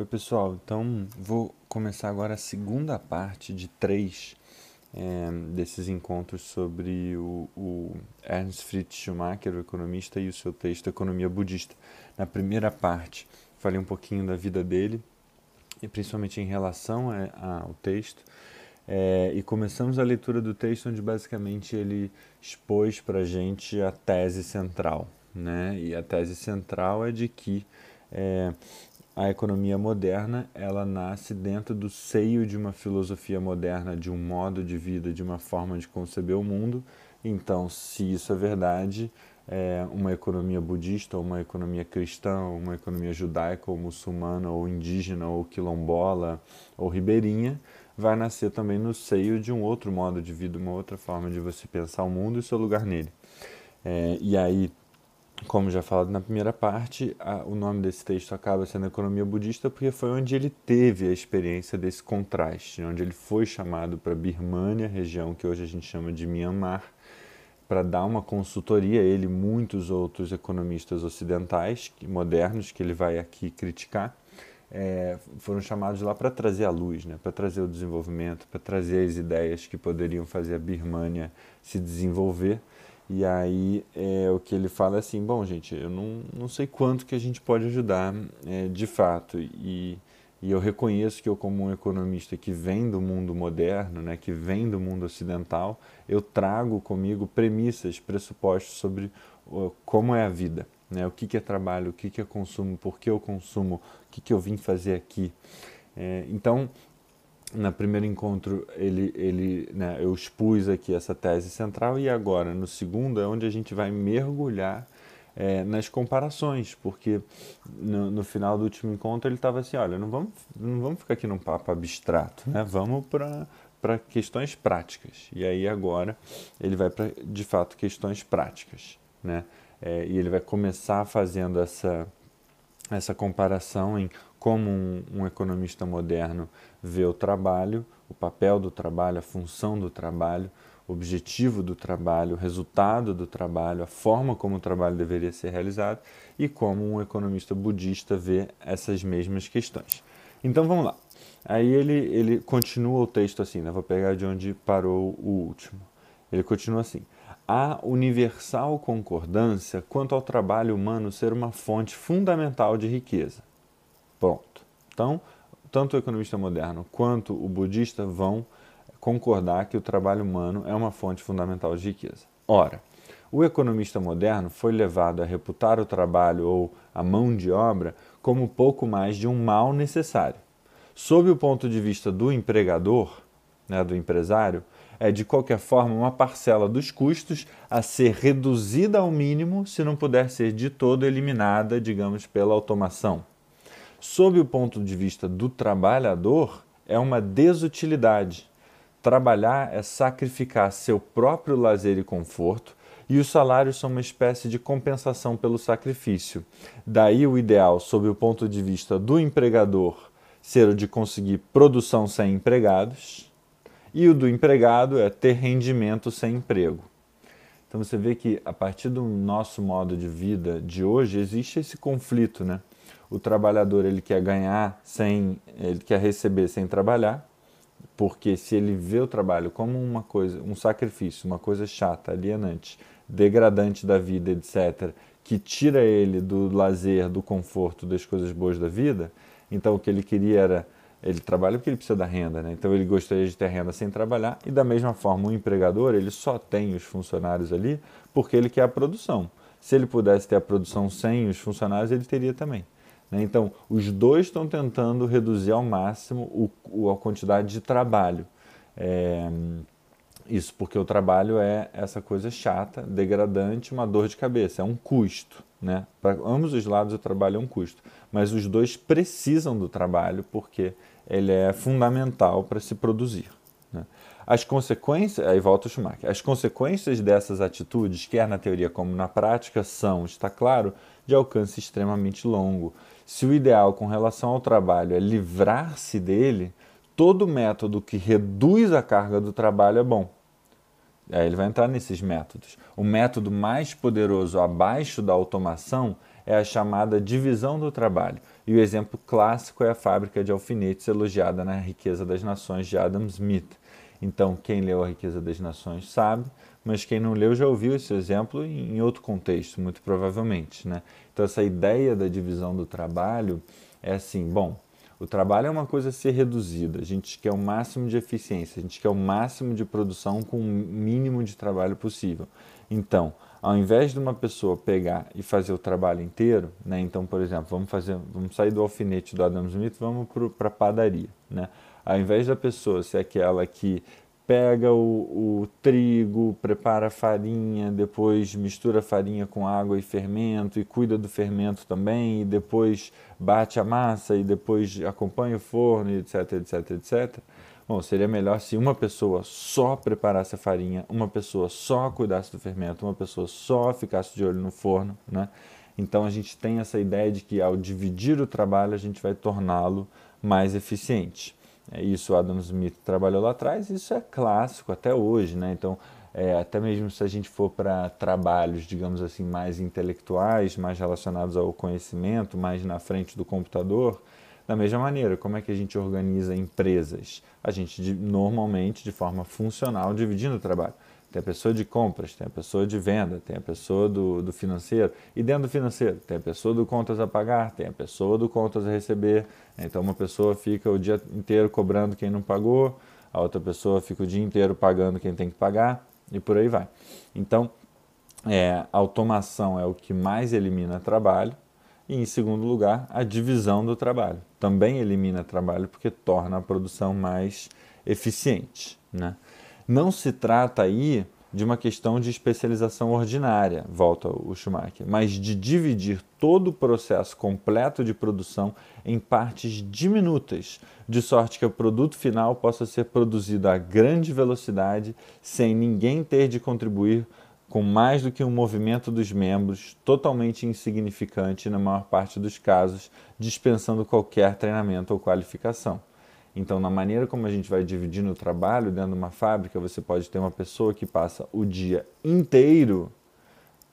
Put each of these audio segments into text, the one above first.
Oi, pessoal. Então, vou começar agora a segunda parte de três é, desses encontros sobre o, o, Ernst Fritz Schumacher, o economista, e o seu texto Economia Budista. Na primeira parte, falei um pouquinho da vida dele, e principalmente em relação ao texto. É, e começamos a leitura do texto onde basicamente ele expôs para a gente a tese central. Né? E a tese central é de que é, a economia moderna ela nasce dentro do seio de uma filosofia moderna, de um modo de vida, de uma forma de conceber o mundo. Então, se isso é verdade, é uma economia budista, ou uma economia cristã, ou uma economia judaica, ou muçulmana, ou indígena, ou quilombola, ou ribeirinha, vai nascer também no seio de um outro modo de vida, uma outra forma de você pensar o mundo e seu lugar nele. É, e aí como já falado na primeira parte, a, o nome desse texto acaba sendo Economia Budista porque foi onde ele teve a experiência desse contraste, onde ele foi chamado para Birmânia, região que hoje a gente chama de Myanmar, para dar uma consultoria, ele e muitos outros economistas ocidentais, modernos, que ele vai aqui criticar, é, foram chamados lá para trazer a luz, né, para trazer o desenvolvimento, para trazer as ideias que poderiam fazer a Birmânia se desenvolver e aí é, o que ele fala é assim, bom gente, eu não, não sei quanto que a gente pode ajudar é, de fato. E, e eu reconheço que eu como um economista que vem do mundo moderno, né, que vem do mundo ocidental, eu trago comigo premissas, pressupostos sobre como é a vida. Né, o que, que é trabalho, o que, que é consumo, por que eu consumo, o que, que eu vim fazer aqui. É, então, no primeiro encontro ele, ele, né, eu expus aqui essa tese central e agora no segundo é onde a gente vai mergulhar é, nas comparações, porque no, no, final do último encontro ele estava assim, olha, não vamos, não vamos ficar aqui num papo abstrato, né? vamos para questões práticas. E aí agora ele vai para de fato questões práticas, né? É, e ele vai começar fazendo essa essa comparação em como um, um, economista moderno vê o trabalho, o papel do trabalho, a função do trabalho, o objetivo do trabalho, o resultado do trabalho, a forma como o trabalho deveria ser realizado e como um economista budista vê essas mesmas questões. Então vamos lá. Aí ele, ele continua o texto assim, né? vou pegar de onde parou o último. Ele continua assim há universal concordância quanto ao trabalho humano ser uma fonte fundamental de riqueza. Pronto. Então, tanto o economista moderno quanto o budista vão concordar que o trabalho humano é uma fonte fundamental de riqueza. Ora, o economista moderno foi levado a reputar o trabalho ou a mão de obra como pouco mais de um mal necessário. Sob o ponto de vista do empregador, né, do empresário, é de qualquer forma uma parcela dos custos a ser reduzida ao mínimo se não puder ser de todo eliminada, digamos, pela automação. Sob o ponto de vista do trabalhador, é uma desutilidade. Trabalhar é sacrificar seu próprio lazer e conforto, e os salários são uma espécie de compensação pelo sacrifício. Daí o ideal, sob o ponto de vista do empregador, ser o de conseguir produção sem empregados, e o do empregado é ter rendimento sem emprego. Então você vê que a partir do nosso modo de vida de hoje existe esse conflito, né? O trabalhador ele quer ganhar sem, ele quer receber sem trabalhar, porque se ele vê o trabalho como uma coisa, um sacrifício, uma coisa chata, alienante, degradante da vida, etc., que tira ele do lazer, do conforto, das coisas boas da vida, então o que ele queria era ele trabalha porque ele precisa da renda, né? então ele gostaria de ter renda sem trabalhar, e da mesma forma o empregador ele só tem os funcionários ali porque ele quer a produção. Se ele pudesse ter a produção sem os funcionários, ele teria também. Né? Então, os dois estão tentando reduzir ao máximo o, o, a quantidade de trabalho. É, isso porque o trabalho é essa coisa chata, degradante, uma dor de cabeça, é um custo. Né? Para ambos os lados o trabalho é um custo, mas os dois precisam do trabalho porque ele é fundamental para se produzir. Né? As consequências, aí volta o Schumacher, as consequências dessas atitudes, quer na teoria como na prática, são, está claro, de alcance extremamente longo. Se o ideal com relação ao trabalho é livrar-se dele, todo método que reduz a carga do trabalho é bom. Aí ele vai entrar nesses métodos. O método mais poderoso abaixo da automação é a chamada divisão do trabalho. E o exemplo clássico é a fábrica de alfinetes elogiada na Riqueza das Nações de Adam Smith. Então, quem leu A Riqueza das Nações sabe, mas quem não leu já ouviu esse exemplo em outro contexto, muito provavelmente. Né? Então, essa ideia da divisão do trabalho é assim: bom, o trabalho é uma coisa a ser reduzida, a gente quer o máximo de eficiência, a gente quer o máximo de produção com o mínimo de trabalho possível. Então, ao invés de uma pessoa pegar e fazer o trabalho inteiro, né? Então, por exemplo, vamos fazer, vamos sair do alfinete do Adam Smith, vamos para a padaria, né? Ao invés da pessoa ser aquela que pega o, o, trigo, prepara a farinha, depois mistura a farinha com água e fermento e cuida do fermento também, e depois bate a massa e depois acompanha o forno, etc, etc, etc. Bom, seria melhor se uma pessoa só preparasse a farinha, uma pessoa só cuidasse do fermento, uma pessoa só ficasse de olho no forno, né? Então a gente tem essa ideia de que ao dividir o trabalho a gente vai torná-lo mais eficiente. É isso Adam Smith trabalhou lá atrás, isso é clássico até hoje, né? Então é, até mesmo se a gente for para trabalhos, digamos assim, mais intelectuais, mais relacionados ao conhecimento, mais na frente do computador, da mesma maneira, como é que a gente organiza empresas? A gente normalmente, de forma funcional, dividindo o trabalho. Tem a pessoa de compras, tem a pessoa de venda, tem a pessoa do, do financeiro. E dentro do financeiro, tem a pessoa do contas a pagar, tem a pessoa do contas a receber. Então, uma pessoa fica o dia inteiro cobrando quem não pagou, a outra pessoa fica o dia inteiro pagando quem tem que pagar, e por aí vai. Então, é, automação é o que mais elimina trabalho, e, em segundo lugar, a divisão do trabalho. Também elimina trabalho porque torna a produção mais eficiente. Né? Não se trata aí de uma questão de especialização ordinária, volta o Schumacher, mas de dividir todo o processo completo de produção em partes diminutas, de sorte que o produto final possa ser produzido a grande velocidade sem ninguém ter de contribuir com mais do que um movimento dos membros, totalmente insignificante na maior parte dos casos, dispensando qualquer treinamento ou qualificação. Então, na maneira como a gente vai dividindo o trabalho dentro de uma fábrica, você pode ter uma pessoa que passa o dia inteiro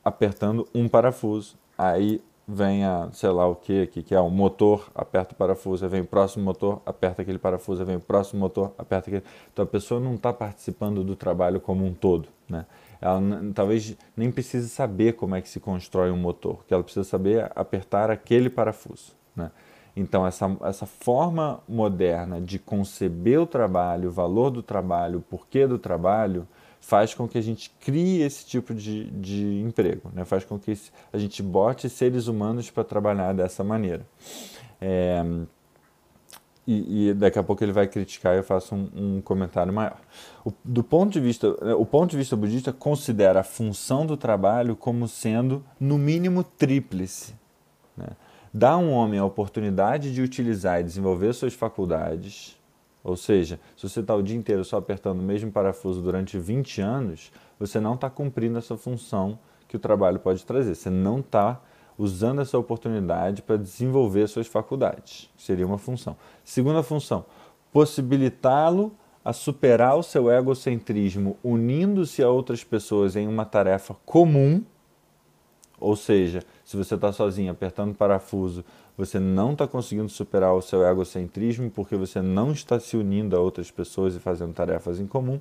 apertando um parafuso. Aí vem a, sei lá o que aqui, que é o motor, aperta o parafuso, aí vem o próximo motor, aperta aquele parafuso, aí vem o próximo motor, aperta aquele. Então a pessoa não está participando do trabalho como um todo, né? ela talvez nem precise saber como é que se constrói um motor, que ela precisa saber apertar aquele parafuso. Né? Então, essa, essa forma moderna de conceber o trabalho, o valor do trabalho, o porquê do trabalho, faz com que a gente crie esse tipo de, de emprego, né? faz com que a gente bote seres humanos para trabalhar dessa maneira. É, e, e, daqui a pouco ele vai criticar e eu faço um, um comentário maior. O, do ponto de vista, o ponto de vista budista considera a função do trabalho como sendo, no mínimo, tríplice. Né? Dá a um homem a oportunidade de utilizar e desenvolver suas faculdades, ou seja, se você está o dia inteiro só apertando o mesmo parafuso durante 20 anos, você não está cumprindo essa função que o trabalho pode trazer. Você não está usando essa oportunidade para desenvolver suas faculdades. Seria uma função. Segunda função, possibilitá-lo a superar o seu egocentrismo unindo-se a outras pessoas em uma tarefa comum. Ou seja, se você está sozinho apertando parafuso, você não está conseguindo superar o seu egocentrismo porque você não está se unindo a outras pessoas e fazendo tarefas em comum.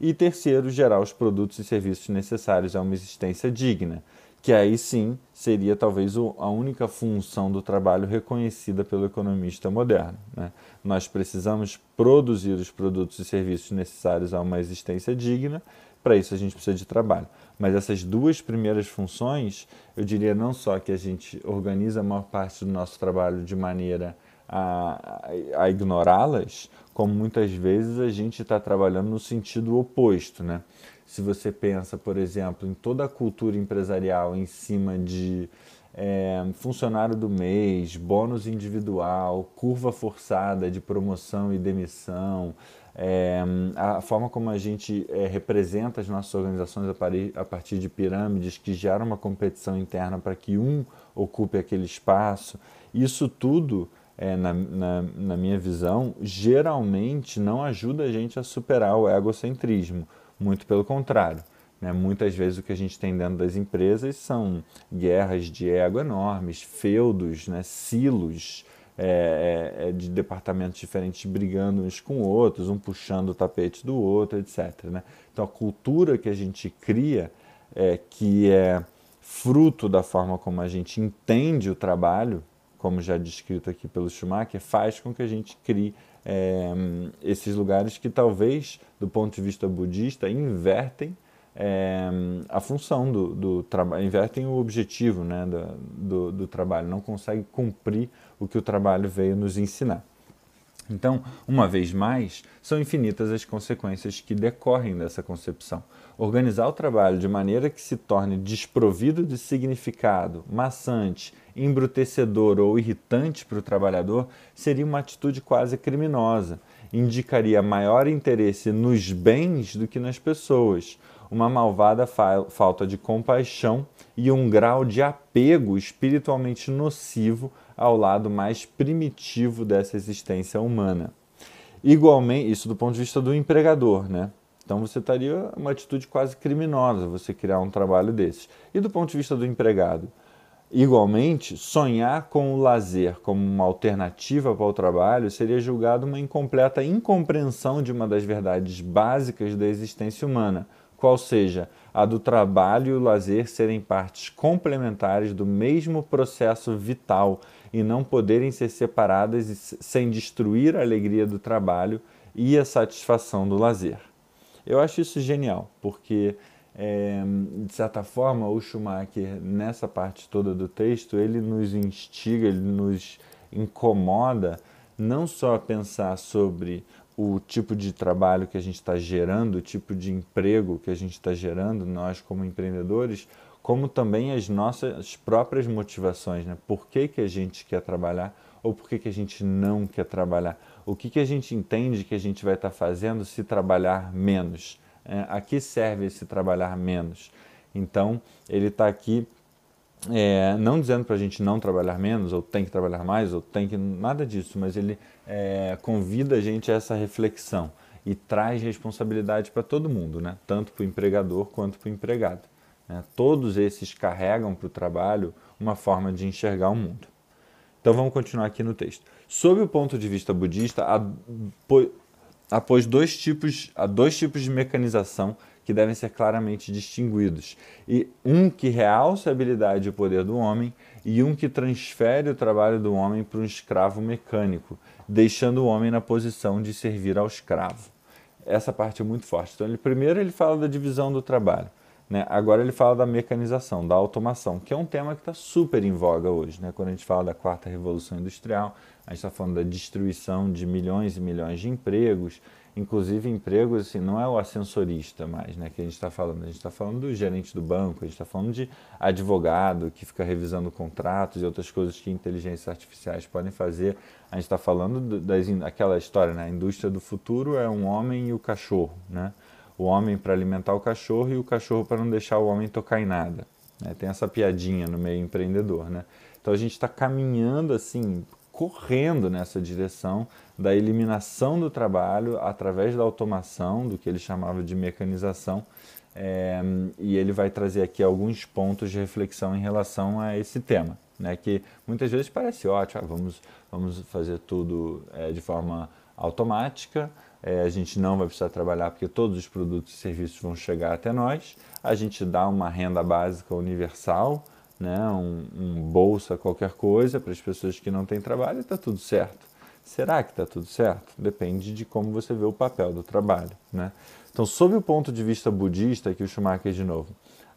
E terceiro, gerar os produtos e serviços necessários a uma existência digna que aí sim seria talvez a única função do trabalho reconhecida pelo economista moderno. Né? Nós precisamos produzir os produtos e serviços necessários a uma existência digna, para isso a gente precisa de trabalho. Mas essas duas primeiras funções, eu diria não só que a gente organiza a maior parte do nosso trabalho de maneira a, a, ignorá-las, como muitas vezes a gente está trabalhando no sentido oposto, né? se você pensa, por exemplo, em toda a cultura empresarial em cima de é, funcionário do mês, bônus individual, curva forçada de promoção e demissão, é, a forma como a gente é, representa as nossas organizações a partir de pirâmides que geram uma competição interna para que um ocupe aquele espaço, isso tudo, é, na, na, na minha visão, geralmente não ajuda a gente a superar o egocentrismo muito pelo contrário. Né? Muitas vezes o que a gente tem dentro das empresas são guerras de ego enormes, feudos, né? silos é, é, é, de departamentos diferentes brigando uns com outros, um puxando o tapete do outro, etc. Né? Então a cultura que a gente cria, é, que é fruto da forma como a gente entende o trabalho, como já descrito aqui pelo Schumacher, faz com que a gente crie é, esses lugares que talvez, do ponto de vista budista, invertem é, a função do, do trabalho, invertem o objetivo né, do, do, do trabalho, não conseguem cumprir o que o trabalho veio nos ensinar. Então, uma vez mais, são infinitas as consequências que decorrem dessa concepção. Organizar o trabalho de maneira que se torne desprovido de significado, maçante, embrutecedor ou irritante para o trabalhador seria uma atitude quase criminosa. Indicaria maior interesse nos bens do que nas pessoas, uma malvada fa falta de compaixão e um grau de apego espiritualmente nocivo ao lado mais primitivo dessa existência humana. Igualmente, isso do ponto de vista do empregador, né? Então você estaria uma atitude quase criminosa você criar um trabalho desses. E do ponto de vista do empregado, igualmente, sonhar com o lazer como uma alternativa para o trabalho seria julgado uma incompleta incompreensão de uma das verdades básicas da existência humana, qual seja a do trabalho e o lazer serem partes complementares do mesmo processo vital e não poderem ser separadas sem destruir a alegria do trabalho e a satisfação do lazer. Eu acho isso genial, porque é, de certa forma o Schumacher nessa parte toda do texto ele nos instiga, ele nos incomoda não só a pensar sobre o tipo de trabalho que a gente está gerando, o tipo de emprego que a gente está gerando, nós como empreendedores, como também as nossas próprias motivações, né? Por que, que a gente quer trabalhar ou por que, que a gente não quer trabalhar? O que, que a gente entende que a gente vai estar tá fazendo se trabalhar menos? É, a que serve esse trabalhar menos? Então, ele está aqui é, não dizendo para a gente não trabalhar menos, ou tem que trabalhar mais, ou tem que. nada disso, mas ele é, convida a gente a essa reflexão e traz responsabilidade para todo mundo, né? tanto para o empregador quanto para o empregado. Né? Todos esses carregam para o trabalho uma forma de enxergar o mundo. Então vamos continuar aqui no texto. Sob o ponto de vista budista, pois dois tipos, há dois tipos de mecanização que devem ser claramente distinguidos. E um que realça a habilidade e o poder do homem, e um que transfere o trabalho do homem para um escravo mecânico, deixando o homem na posição de servir ao escravo. Essa parte é muito forte. Então, ele, primeiro ele fala da divisão do trabalho. Né? Agora ele fala da mecanização, da automação, que é um tema que está super em voga hoje. Né? Quando a gente fala da quarta revolução industrial, a gente está falando da destruição de milhões e milhões de empregos, inclusive empregos, assim, não é o ascensorista mais, né, que a gente está falando, a gente está falando do gerente do banco, a gente está falando de advogado que fica revisando contratos e outras coisas que inteligências artificiais podem fazer. A gente está falando daquela história, né, a indústria do futuro é um homem e o cachorro, né, o homem para alimentar o cachorro e o cachorro para não deixar o homem tocar em nada. Né? Tem essa piadinha no meio empreendedor, né? Então a gente está caminhando assim correndo nessa direção da eliminação do trabalho através da automação, do que ele chamava de mecanização, é, e ele vai trazer aqui alguns pontos de reflexão em relação a esse tema, né, que muitas vezes parece ótimo, ah, vamos, vamos fazer tudo é, de forma automática, é, a gente não vai precisar trabalhar porque todos os produtos e serviços vão chegar até nós, a gente dá uma renda básica universal, né, um, um bolsa, qualquer coisa para as pessoas que não têm trabalho está tudo certo. Será que está tudo certo? Depende de como você vê o papel do trabalho. Né? Então, sob o ponto de vista budista, aqui o Schumacher de novo,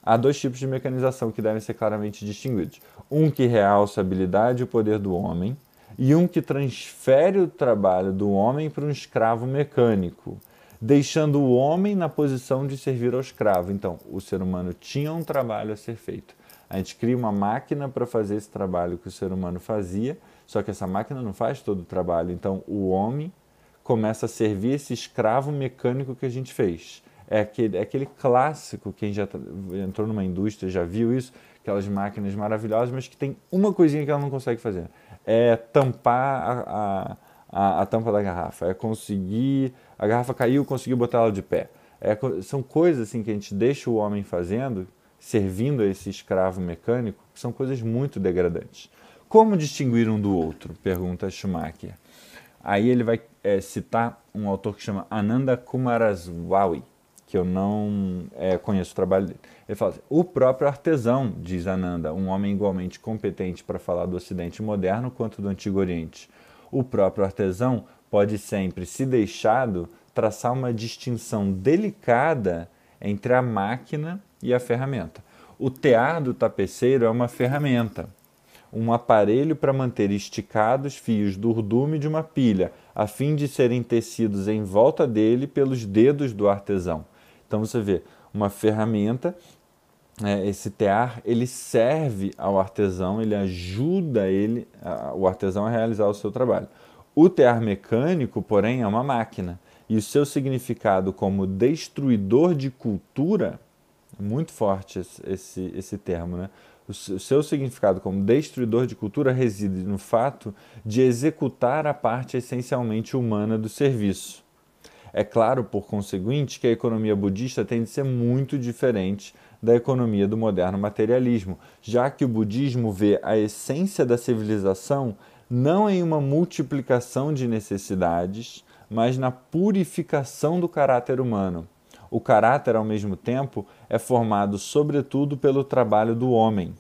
há dois tipos de mecanização que devem ser claramente distinguidos. Um que realça a habilidade e o poder do homem, e um que transfere o trabalho do homem para um escravo mecânico, deixando o homem na posição de servir ao escravo. Então, o ser humano tinha um trabalho a ser feito. A gente cria uma máquina para fazer esse trabalho que o ser humano fazia, só que essa máquina não faz todo o trabalho. Então o homem começa a servir esse escravo mecânico que a gente fez. É aquele, é aquele clássico, quem já entrou numa indústria já viu isso, aquelas máquinas maravilhosas, mas que tem uma coisinha que ela não consegue fazer. É tampar a, a, a, a tampa da garrafa. É conseguir. A garrafa caiu, conseguiu botar ela de pé É, são coisas assim que a gente deixa o homem fazendo, servindo a esse escravo mecânico, são coisas muito degradantes. Como distinguir um do outro? Pergunta Schumacher. Aí ele vai é, citar um autor que chama Ananda Kumaraswamy, que eu não é, conheço o trabalho dele. Ele fala assim, o próprio artesão, diz Ananda, um homem igualmente competente para falar do Ocidente moderno quanto do Antigo Oriente. O próprio artesão pode sempre, se deixado, traçar uma distinção delicada entre a máquina e a ferramenta. O tear do tapeceiro é uma ferramenta, um aparelho para manter esticados fios do urdume de uma pilha, a fim de serem tecidos em volta dele pelos dedos do artesão. Então você vê uma ferramenta, é, esse tear, ele serve ao artesão, ele ajuda ele, o artesão a realizar o seu trabalho. O tear mecânico, porém, é uma máquina e o seu significado como destruidor de cultura, muito forte esse, esse, esse termo, né? O seu significado como destruidor de cultura reside no fato de executar a parte essencialmente humana do serviço. É claro, por conseguinte, que a economia budista tem de ser muito diferente da economia do moderno materialismo, já que o budismo vê a essência da civilização não em uma multiplicação de necessidades, mas na purificação do caráter humano. O caráter, ao mesmo tempo, é formado sobretudo pelo trabalho do homem.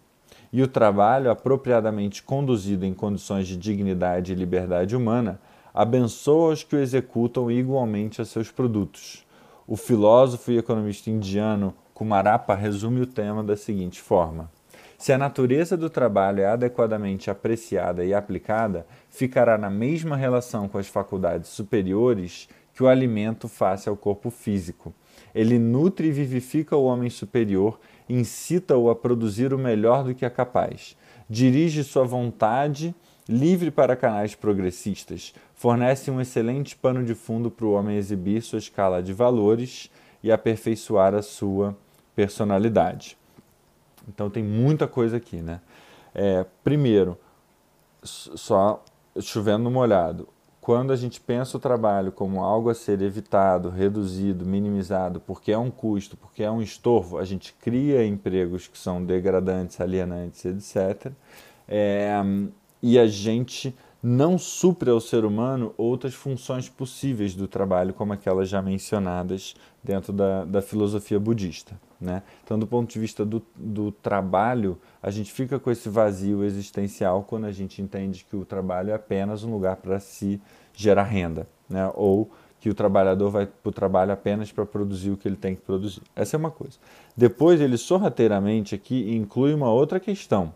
E o trabalho, apropriadamente conduzido em condições de dignidade e liberdade humana, abençoa os que o executam igualmente a seus produtos. O filósofo e economista indiano Kumarapa resume o tema da seguinte forma: se a natureza do trabalho é adequadamente apreciada e aplicada, ficará na mesma relação com as faculdades superiores que o alimento face ao corpo físico. Ele nutre e vivifica o homem superior, incita-o a produzir o melhor do que é capaz. Dirige sua vontade livre para canais progressistas, fornece um excelente pano de fundo para o homem exibir sua escala de valores e aperfeiçoar a sua personalidade. Então tem muita coisa aqui, né? É, primeiro, só chovendo molhado. Quando a gente pensa o trabalho como algo a ser evitado, reduzido, minimizado, porque é um custo, porque é um estorvo, a gente cria empregos que são degradantes, alienantes, etc. É, e a gente não supre ao ser humano outras funções possíveis do trabalho, como aquelas já mencionadas dentro da, da filosofia budista. Né? Então, do ponto de vista do, do trabalho, a gente fica com esse vazio existencial quando a gente entende que o trabalho é apenas um lugar para se gerar renda, né? ou que o trabalhador vai para o trabalho apenas para produzir o que ele tem que produzir. Essa é uma coisa. Depois, ele sorrateiramente aqui inclui uma outra questão,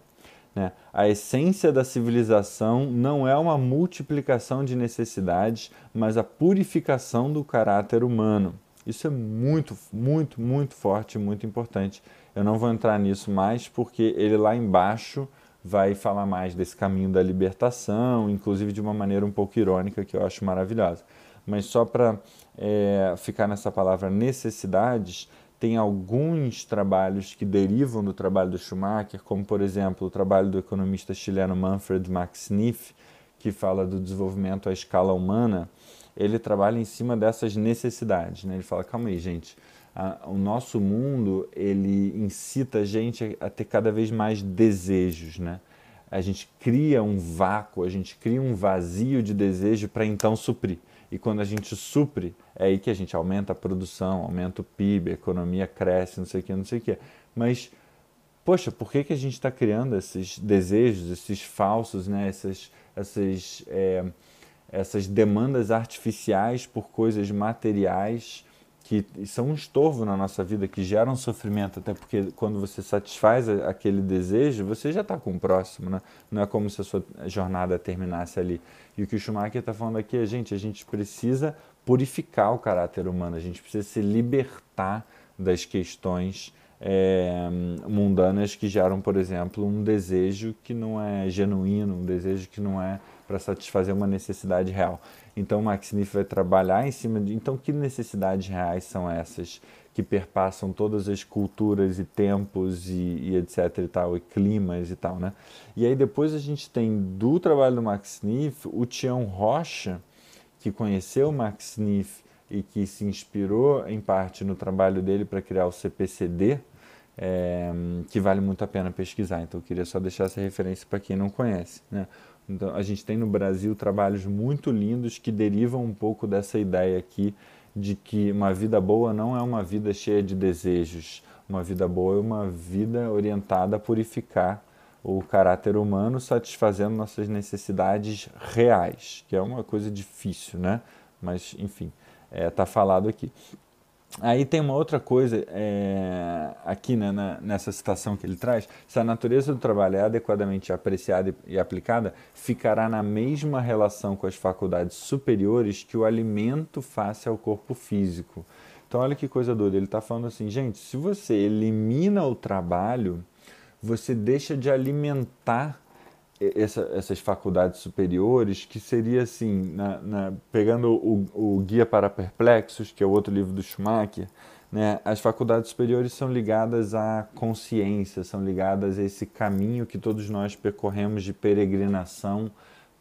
né? A essência da civilização não é uma multiplicação de necessidades, mas a purificação do caráter humano. Isso é muito, muito, muito forte, muito importante. Eu não vou entrar nisso mais porque ele lá embaixo vai falar mais desse caminho da libertação, inclusive de uma maneira um pouco irônica que eu acho maravilhosa. Mas só para é, ficar nessa palavra necessidades, tem alguns trabalhos que derivam do trabalho do Schumacher, como por exemplo o trabalho do economista chileno Manfred Max Neff, que fala do desenvolvimento à escala humana. Ele trabalha em cima dessas necessidades. Né? Ele fala: calma aí, gente. o nosso mundo ele incita a gente a ter cada vez mais desejos, né? A gente cria um vácuo, a gente cria um vazio de desejo para então suprir. E quando a gente supre, é aí que a gente aumenta a produção, aumenta o PIB, a economia cresce, não sei o que, não sei o que. Mas, poxa, por que, que a gente está criando esses desejos, esses falsos, né? essas, essas, é, essas demandas artificiais por coisas materiais que são um estorvo na nossa vida, que geram sofrimento, até porque quando você satisfaz aquele desejo, você já está com o próximo, né? não é como se a sua jornada terminasse ali. E o que o Schumacher está falando aqui é, gente, a gente precisa purificar o caráter humano, a gente precisa se libertar das questões é, mundanas que geram, por exemplo, um desejo que não é genuíno, um desejo que não é para satisfazer uma necessidade real. Então, Max Niff vai trabalhar em cima de. Então, que necessidades reais são essas que perpassam todas as culturas e tempos e, e, etc e tal, e climas e tal, né? E aí depois a gente tem do trabalho do Max Niff o Tião Rocha, que conheceu o Max Niff e que se inspirou em parte no trabalho dele para criar o CPCD, é, que vale muito a pena pesquisar. Então eu queria só deixar essa referência para quem não conhece. Né? Então a gente tem no Brasil trabalhos muito lindos que derivam um pouco dessa ideia aqui de que uma vida boa não é uma vida cheia de desejos. Uma vida boa é uma vida orientada a purificar o caráter humano, satisfazendo nossas necessidades reais, que é uma coisa difícil, né? Mas, enfim, está é, tá falado aqui. Aí tem uma outra coisa é, aqui né, na, nessa citação que ele traz: se a natureza do trabalho é adequadamente apreciada e, e, aplicada, ficará na mesma relação com as faculdades superiores que o alimento face ao corpo físico. Então, olha que coisa doida. Ele está falando assim, gente: se você elimina o trabalho, você deixa de alimentar essa, essas faculdades superiores, que seria assim, na, na, pegando o, o, Guia para Perplexos, que é o outro livro do Schumacher, né, as faculdades superiores são ligadas à consciência, são ligadas a esse caminho que todos nós percorremos de peregrinação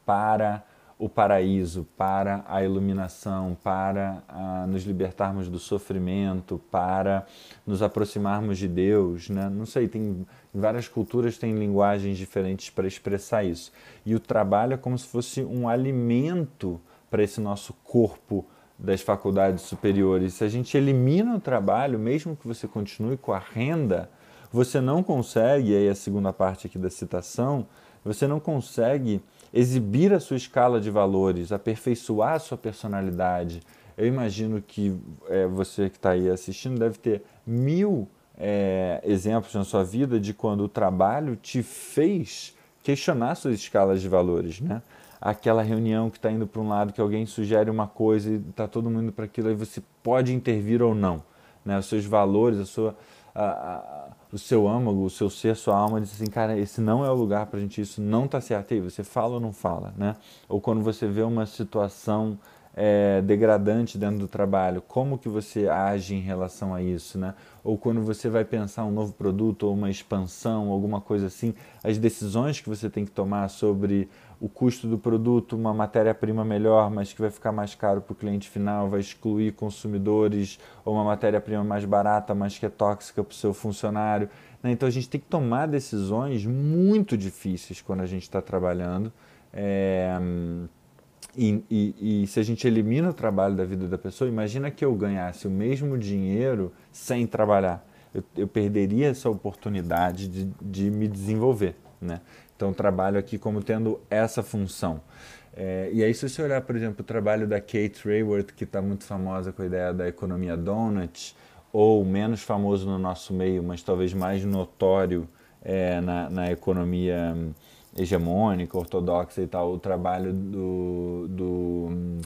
para o paraíso, para a iluminação, para a, nos libertarmos do sofrimento, para nos aproximarmos de Deus, né? Não sei, tem várias culturas têm linguagens diferentes para expressar isso. E o trabalho é como se fosse um alimento para esse nosso corpo das faculdades superiores. Se a gente elimina o trabalho, mesmo que você continue com a renda, você não consegue, e aí a segunda parte aqui da citação, você não consegue exibir a sua escala de valores, aperfeiçoar a sua personalidade. Eu imagino que é, você que está aí assistindo deve ter mil é, exemplos na sua vida de quando o trabalho te fez questionar suas escalas de valores, né? Aquela reunião que está indo para um lado, que alguém sugere uma coisa e está todo mundo para aquilo, aí você pode intervir ou não. Né? Os seus valores, a sua, a, a, o seu âmago, o seu ser, sua alma diz assim, cara, esse não é o lugar para a gente, isso não está certo. aí você fala ou não fala, né? Ou quando você vê uma situação é, degradante dentro do trabalho, como que você age em relação a isso, né? Ou quando você vai pensar um novo produto ou uma expansão, alguma coisa assim, as decisões que você tem que tomar sobre o custo do produto, uma matéria-prima melhor, mas que vai ficar mais caro para o cliente final, vai excluir consumidores, ou uma matéria-prima mais barata, mas que é tóxica para o seu funcionário. Né? Então a gente tem que tomar decisões muito difíceis quando a gente está trabalhando. É e, e, e, se a gente elimina o trabalho da vida da pessoa, imagina que eu ganhasse o mesmo dinheiro sem trabalhar. Eu, eu perderia essa oportunidade de, de me desenvolver. Né? Então, trabalho aqui como tendo essa função. É, e aí, se você olhar, por exemplo, o trabalho da Kate Raworth, que está muito famosa com a ideia da economia donut, ou menos famoso no nosso meio, mas talvez mais notório é, na, na economia hegemônica, ortodoxa e tal, o trabalho do, do um,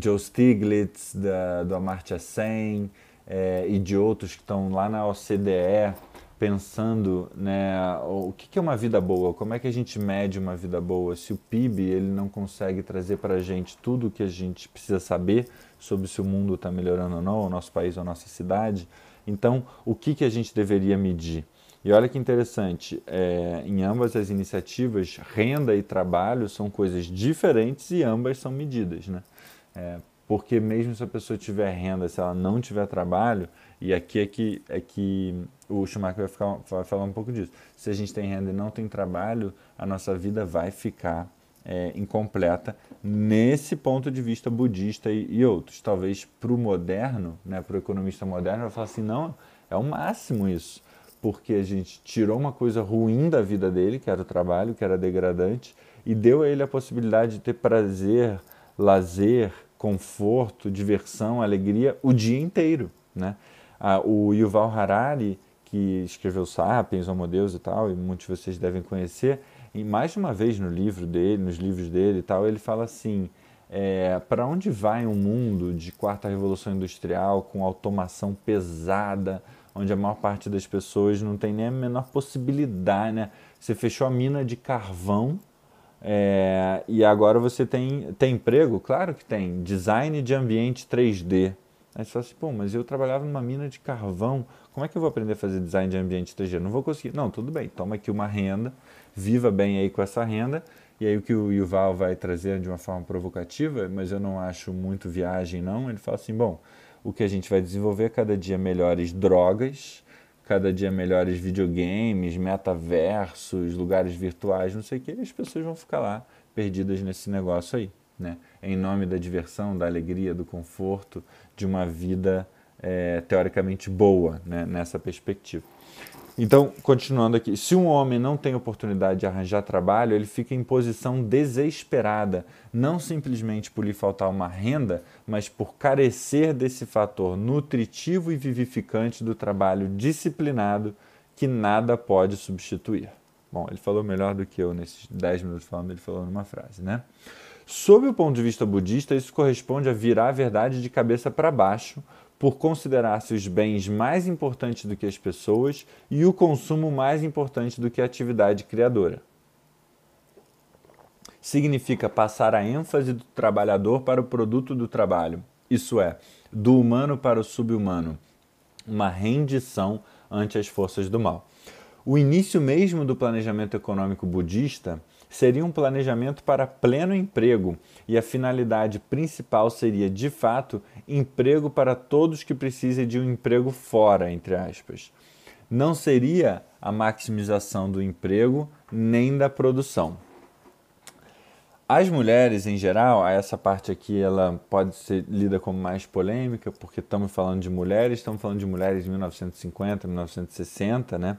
Joe Stiglitz, da, do Amartya Sen é, e de outros que estão lá na OCDE pensando né, o que é uma vida boa, como é que a gente mede uma vida boa, se o PIB ele não consegue trazer para a gente tudo o que a gente precisa saber sobre se o mundo está melhorando ou não, o nosso país ou a nossa cidade, então o que, que a gente deveria medir? E olha que interessante, é, em ambas as iniciativas, renda e trabalho são coisas diferentes e ambas são medidas, né? É, porque mesmo se a pessoa tiver renda, se ela não tiver trabalho, e aqui é que, é que o Schumacher vai, ficar, vai falar um pouco disso. Se a gente tem renda e não tem trabalho, a nossa vida vai ficar é, incompleta nesse ponto de vista budista e, e outros. Talvez para o moderno, né, para o economista moderno, vai falar assim, não, é o máximo isso porque a gente tirou uma coisa ruim da vida dele, que era o trabalho, que era degradante, e deu a ele a possibilidade de ter prazer, lazer, conforto, diversão, alegria o dia inteiro. Né? Ah, o Yuval Harari, que escreveu Sapiens, Homo Deus e tal, e muitos de vocês devem conhecer, e mais de uma vez no livro dele, nos livros dele e tal, ele fala assim, é, para onde vai um mundo de quarta revolução industrial com automação pesada, onde a maior parte das pessoas não tem nem a menor possibilidade, né? Você fechou a mina de carvão é, e agora você tem, tem emprego? Claro que tem. Design de ambiente 3D. Aí você fala assim, pô, mas eu trabalhava numa mina de carvão, como é que eu vou aprender a fazer design de ambiente 3D? Não vou conseguir. Não, tudo bem, toma aqui uma renda, viva bem aí com essa renda E aí o que o Yuval vai trazer de uma forma provocativa, mas eu não acho muito viagem não, ele fala assim, bom, o que a gente vai desenvolver cada dia melhores drogas, cada dia melhores videogames, metaversos, lugares virtuais, não sei o que, e as pessoas vão ficar lá perdidas nesse negócio aí, né? Em nome da diversão, da alegria, do conforto, de uma vida é, teoricamente boa, né? Nessa perspectiva. Então, continuando aqui, se um homem não tem oportunidade de arranjar trabalho, ele fica em posição desesperada, não simplesmente por lhe faltar uma renda, mas por carecer desse fator nutritivo e vivificante do trabalho disciplinado que nada pode substituir. Bom, ele falou melhor do que eu nesses 10 minutos falando, ele falou numa frase, né? Sob o ponto de vista budista, isso corresponde a virar a verdade de cabeça para baixo, por considerar-se os bens mais importantes do que as pessoas e o consumo mais importante do que a atividade criadora. Significa passar a ênfase do trabalhador para o produto do trabalho, isso é, do humano para o subhumano, uma rendição ante as forças do mal. O início mesmo do planejamento econômico budista seria um planejamento para pleno emprego e a finalidade principal seria, de fato, emprego para todos que precisem de um emprego fora, entre aspas. Não seria a maximização do emprego nem da produção. As mulheres, em geral, essa parte aqui ela pode ser lida como mais polêmica, porque estamos falando de mulheres, estamos falando de mulheres de 1950, 1960, né?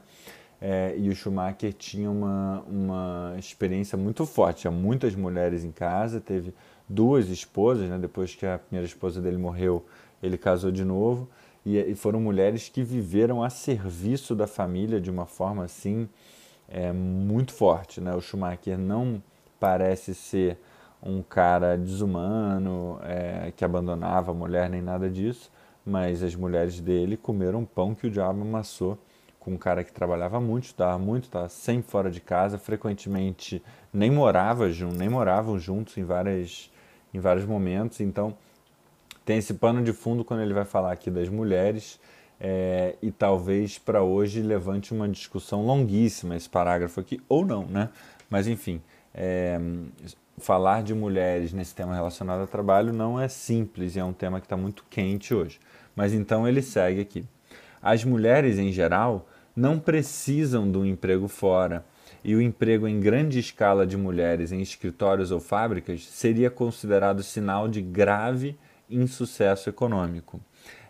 É, e o Schumacher tinha uma, uma experiência muito forte. Tinha muitas mulheres em casa, teve duas esposas, né? depois que a primeira esposa dele morreu, ele casou de novo. E, e foram mulheres que viveram a serviço da família de uma forma assim é, muito forte. Né? O Schumacher não parece ser um cara desumano, é, que abandonava a mulher, nem nada disso, mas as mulheres dele comeram pão que o diabo amassou com um cara que trabalhava muito, estudava muito, estava sempre fora de casa, frequentemente nem morava junto, nem moravam juntos em várias em vários momentos. Então tem esse pano de fundo quando ele vai falar aqui das mulheres é, e talvez para hoje levante uma discussão longuíssima esse parágrafo aqui ou não, né? Mas enfim, é, falar de mulheres nesse tema relacionado ao trabalho não é simples e é um tema que está muito quente hoje. Mas então ele segue aqui. As mulheres em geral não precisam do emprego fora, e o emprego em grande escala de mulheres em escritórios ou fábricas seria considerado sinal de grave insucesso econômico.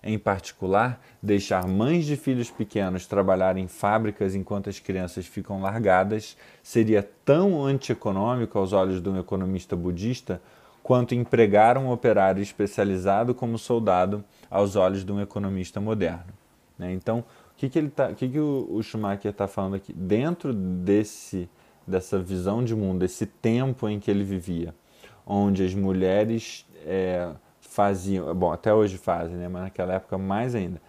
Em particular, deixar mães de filhos pequenos trabalhar em fábricas enquanto as crianças ficam largadas seria tão antieconômico aos olhos de um economista budista quanto empregar um operário especializado como soldado aos olhos de um economista moderno. Né? Então, que, que, ele tá, que, que o, o Schumacher está falando aqui? Dentro desse, dessa visão de mundo, desse tempo em que ele vivia, onde as mulheres é, faziam, bom, até hoje fazem, né, mas naquela época mais ainda,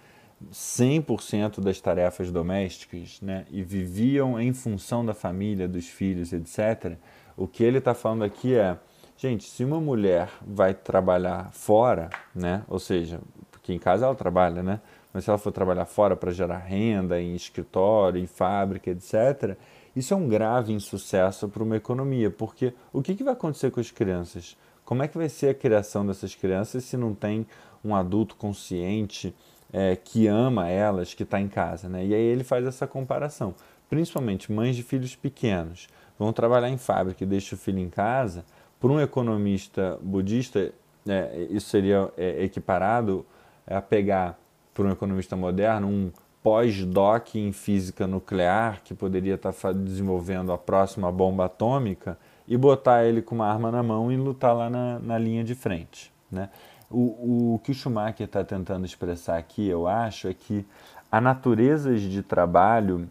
100% das tarefas domésticas né, e viviam em função da família, dos filhos, etc. O que ele está falando aqui é, gente, se uma mulher vai trabalhar fora, né, ou seja, porque em casa ela trabalha, né, mas se ela for trabalhar fora para gerar renda, em escritório, em fábrica, etc., isso é um grave insucesso para uma economia, porque o que, que vai acontecer com as crianças? Como é que vai ser a criação dessas crianças se não tem um adulto consciente é, que ama elas, que está em casa? Né? E aí ele faz essa comparação. Principalmente mães de filhos pequenos vão trabalhar em fábrica e deixam o filho em casa. Para um economista budista, é, isso seria é, equiparado a pegar por um economista moderno, um pós-doc em física nuclear que poderia estar desenvolvendo a próxima bomba atômica e botar ele com uma arma na mão e lutar lá na, na linha de frente. Né? O, o que o Schumacher está tentando expressar aqui, eu acho, é que há naturezas de trabalho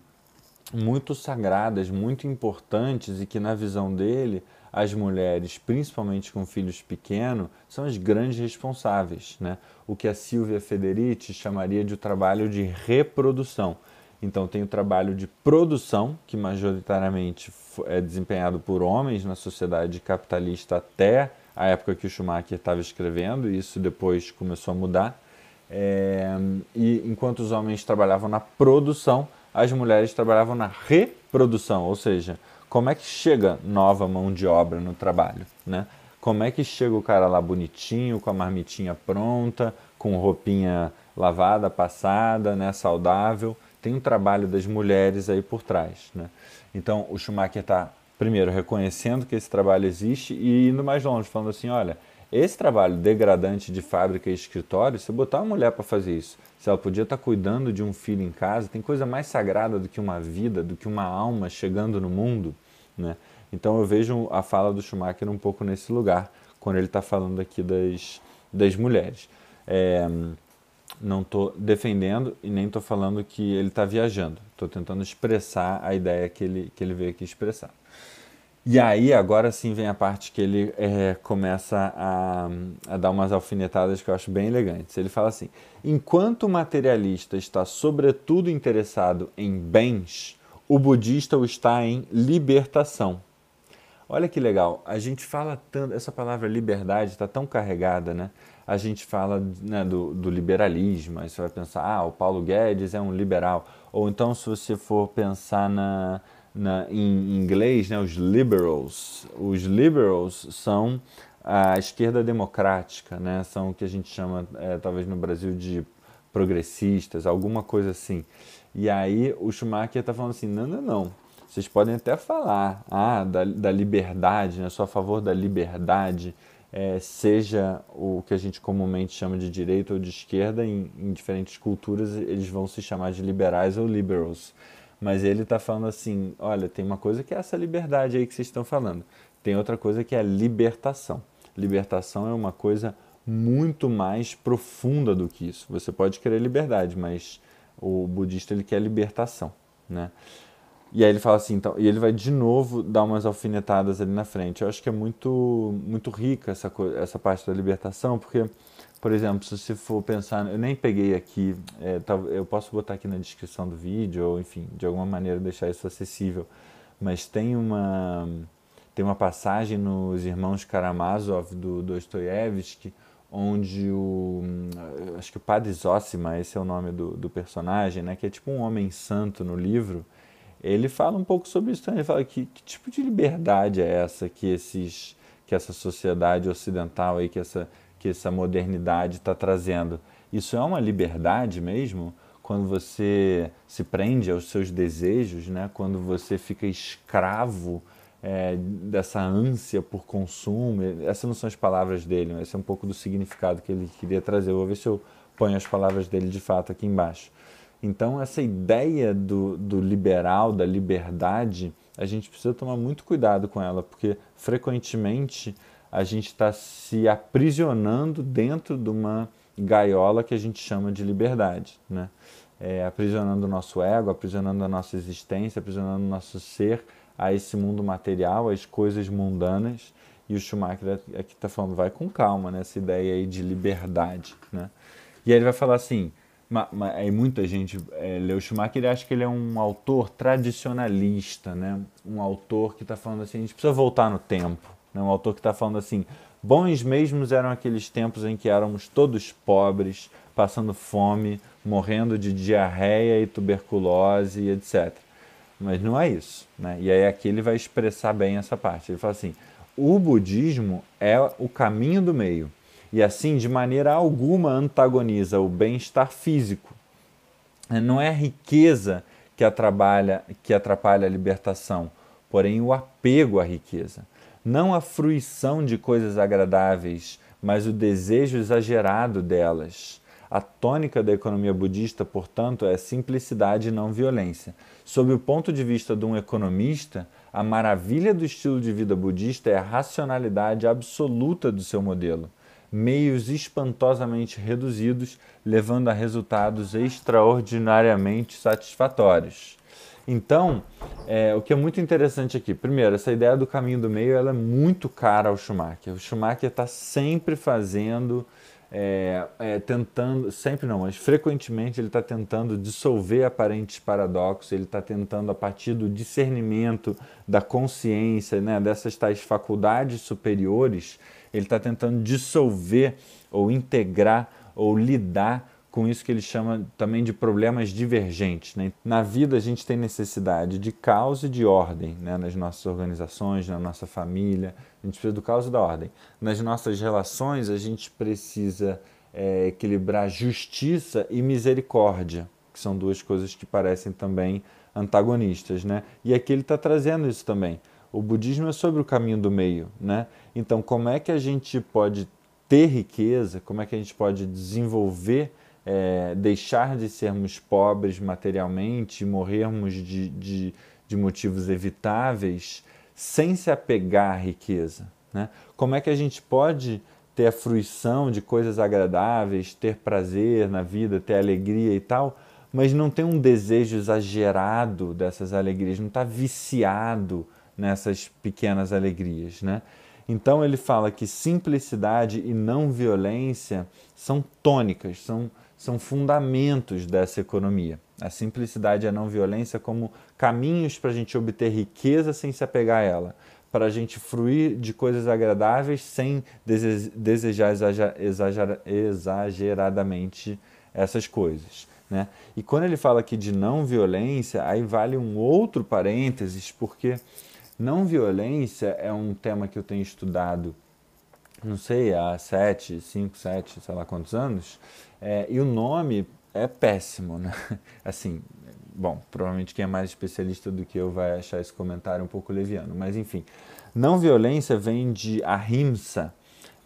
muito sagradas, muito importantes e que, na visão dele, as mulheres, principalmente com filhos pequenos, são as grandes responsáveis. Né? O que a Silvia Federici chamaria de o trabalho de reprodução. Então, tem o trabalho de produção, que majoritariamente é desempenhado por homens na sociedade capitalista até a época que o Schumacher estava escrevendo, e isso depois começou a mudar. É, e enquanto os homens trabalhavam na produção, as mulheres trabalhavam na reprodução, ou seja, como é que chega nova mão de obra no trabalho, né? Como é que chega o cara lá bonitinho, com a marmitinha pronta, com roupinha lavada, passada, né, saudável. Tem um trabalho das mulheres aí por trás, né? Então o Schumacher está primeiro reconhecendo que esse trabalho existe e indo mais longe, falando assim, olha, esse trabalho degradante de fábrica e escritório, se botar uma mulher para fazer isso, se ela podia estar tá cuidando de um filho em casa, tem coisa mais sagrada do que uma vida, do que uma alma chegando no mundo, né? Então eu vejo a fala do Schumacher um pouco nesse lugar, quando ele está falando aqui das, das mulheres. É, não estou defendendo e nem estou falando que ele está viajando. Estou tentando expressar a ideia que ele, que ele veio aqui expressar. E aí, agora sim, vem a parte que ele é, começa a, a dar umas alfinetadas que eu acho bem elegantes. Ele fala assim: enquanto o materialista está, sobretudo, interessado em bens, o budista está em libertação. Olha que legal, a gente fala tanto, essa palavra liberdade está tão carregada, né? A gente fala né, do, do, liberalismo, aí você vai pensar, ah, o Paulo Guedes é um liberal. Ou então, se você for pensar na, na, em inglês, né, os liberals. Os liberals são a esquerda democrática, né? São o que a gente chama, é, talvez no Brasil, de progressistas, alguma coisa assim. E aí o Schumacher está falando assim, não, não, não. Vocês podem até falar ah, da, da liberdade, né? sou a favor da liberdade, é, seja o que a gente comumente chama de direita ou de esquerda, em, em diferentes culturas eles vão se chamar de liberais ou liberals. Mas ele está falando assim: olha, tem uma coisa que é essa liberdade aí que vocês estão falando, tem outra coisa que é a libertação. Libertação é uma coisa muito mais profunda do que isso. Você pode querer liberdade, mas o budista ele quer libertação, né? E aí ele fala assim, então, e ele vai de novo dar umas alfinetadas ali na frente. Eu acho que é muito muito rica essa essa parte da libertação, porque por exemplo, se você for pensar, eu nem peguei aqui, é, eu posso botar aqui na descrição do vídeo, ou enfim, de alguma maneira deixar isso acessível, mas tem uma, tem uma passagem nos Irmãos Karamazov do Dostoiévski, onde o, acho que o Padre Zósima, esse é o nome do, do personagem, né, que é tipo um homem santo no livro, ele fala um pouco sobre isso também, ele fala que, que tipo de liberdade é essa que esses que essa sociedade ocidental aí que essa que essa modernidade está trazendo. Isso é uma liberdade mesmo? Quando você se prende aos seus desejos, né? quando você fica escravo é, dessa ânsia por consumo. Essas não são as palavras dele, esse é um pouco do significado que ele queria trazer. Eu vou ver se eu ponho as palavras dele de fato aqui embaixo. Então, essa ideia do, do liberal, da liberdade, a gente precisa tomar muito cuidado com ela, porque frequentemente a gente está se aprisionando dentro de uma gaiola que a gente chama de liberdade, né? É, aprisionando o nosso ego, aprisionando a nossa existência, aprisionando o nosso ser a esse mundo material, às coisas mundanas. E o Schumacher aqui está falando, vai com calma nessa ideia aí de liberdade, né? E aí ele vai falar assim, aí muita gente é, lê o Schumacher e acha que ele é um autor tradicionalista, né? Um autor que está falando assim, a gente precisa voltar no tempo, né? Um autor que está falando assim: bons mesmos eram aqueles tempos em que éramos todos pobres, passando fome, morrendo de diarreia e tuberculose e etc. Mas não é isso. Né? E aí aqui ele vai expressar bem essa parte. Ele fala assim: o budismo é o caminho do meio. E assim, de maneira alguma, antagoniza o bem-estar físico. Não é a riqueza que atrapalha, que atrapalha a libertação, porém o apego à riqueza não a fruição de coisas agradáveis, mas o desejo exagerado delas. A tônica da economia budista, portanto, é simplicidade e não violência. Sob o ponto de vista de um economista, a maravilha do estilo de vida budista é a racionalidade absoluta do seu modelo, meios espantosamente reduzidos, levando a resultados extraordinariamente satisfatórios. Então, é, o que é muito interessante aqui, primeiro, essa ideia do caminho do meio ela é muito cara ao Schumacher. O Schumacher está sempre fazendo, é, é, tentando, sempre não, mas frequentemente ele está tentando dissolver aparentes paradoxos, ele está tentando, a partir do discernimento, da consciência, né, dessas tais faculdades superiores, ele está tentando dissolver ou integrar ou lidar com isso que ele chama também de problemas divergentes. Né? Na vida a gente tem necessidade de caos e de ordem né? nas nossas organizações, na nossa família, a gente precisa do caos e da ordem. Nas nossas relações a gente precisa é, equilibrar justiça e misericórdia, que são duas coisas que parecem também antagonistas. Né? E aqui ele está trazendo isso também. O budismo é sobre o caminho do meio. Né? Então, como é que a gente pode ter riqueza, como é que a gente pode desenvolver, é, deixar de sermos pobres materialmente, morrermos de, de, de motivos evitáveis, sem se apegar à riqueza? Né? Como é que a gente pode ter a fruição de coisas agradáveis, ter prazer na vida, ter alegria e tal, mas não ter um desejo exagerado dessas alegrias, não está viciado nessas pequenas alegrias, né? Então ele fala que simplicidade e não violência são tônicas, são, são fundamentos dessa economia. A simplicidade e a não violência como caminhos para a gente obter riqueza sem se apegar a ela, para a gente fruir de coisas agradáveis sem desejar exageradamente essas coisas. Né? E quando ele fala aqui de não violência, aí vale um outro parênteses, porque não violência é um tema que eu tenho estudado, não sei, há sete, cinco, sete, sei lá quantos anos, é, e o nome é péssimo, né? Assim, bom, provavelmente quem é mais especialista do que eu vai achar esse comentário um pouco leviano, mas enfim, não violência vem de ahimsa,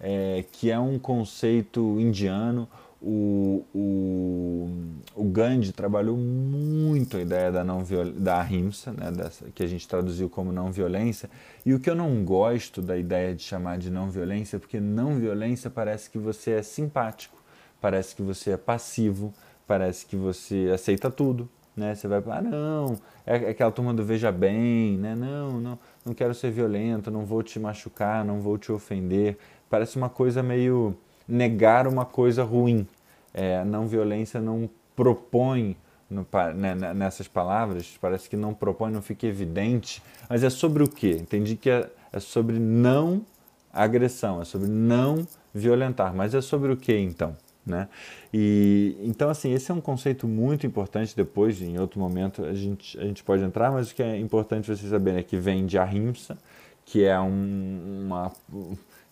é, que é um conceito indiano o, o, o Gandhi trabalhou muito a ideia da, não da ahimsa, né, dessa, que a gente traduziu como não violência. E o que eu não gosto da ideia de chamar de não violência, porque não violência parece que você é simpático, parece que você é passivo, parece que você aceita tudo. Né? Você vai ah, não, é, é aquela turma do veja bem, né? não, não, não quero ser violento, não vou te machucar, não vou te ofender. Parece uma coisa meio negar uma coisa ruim. É, não violência não propõe no, né, nessas palavras, parece que não propõe, não fica evidente, mas é sobre o quê? Entendi que é, é sobre não agressão, é sobre não violentar, mas é sobre o que então? Né? E, então, assim, esse é um conceito muito importante. Depois, em outro momento, a gente, a gente pode entrar, mas o que é importante vocês saberem é que vem de ahimsa, que é um, uma,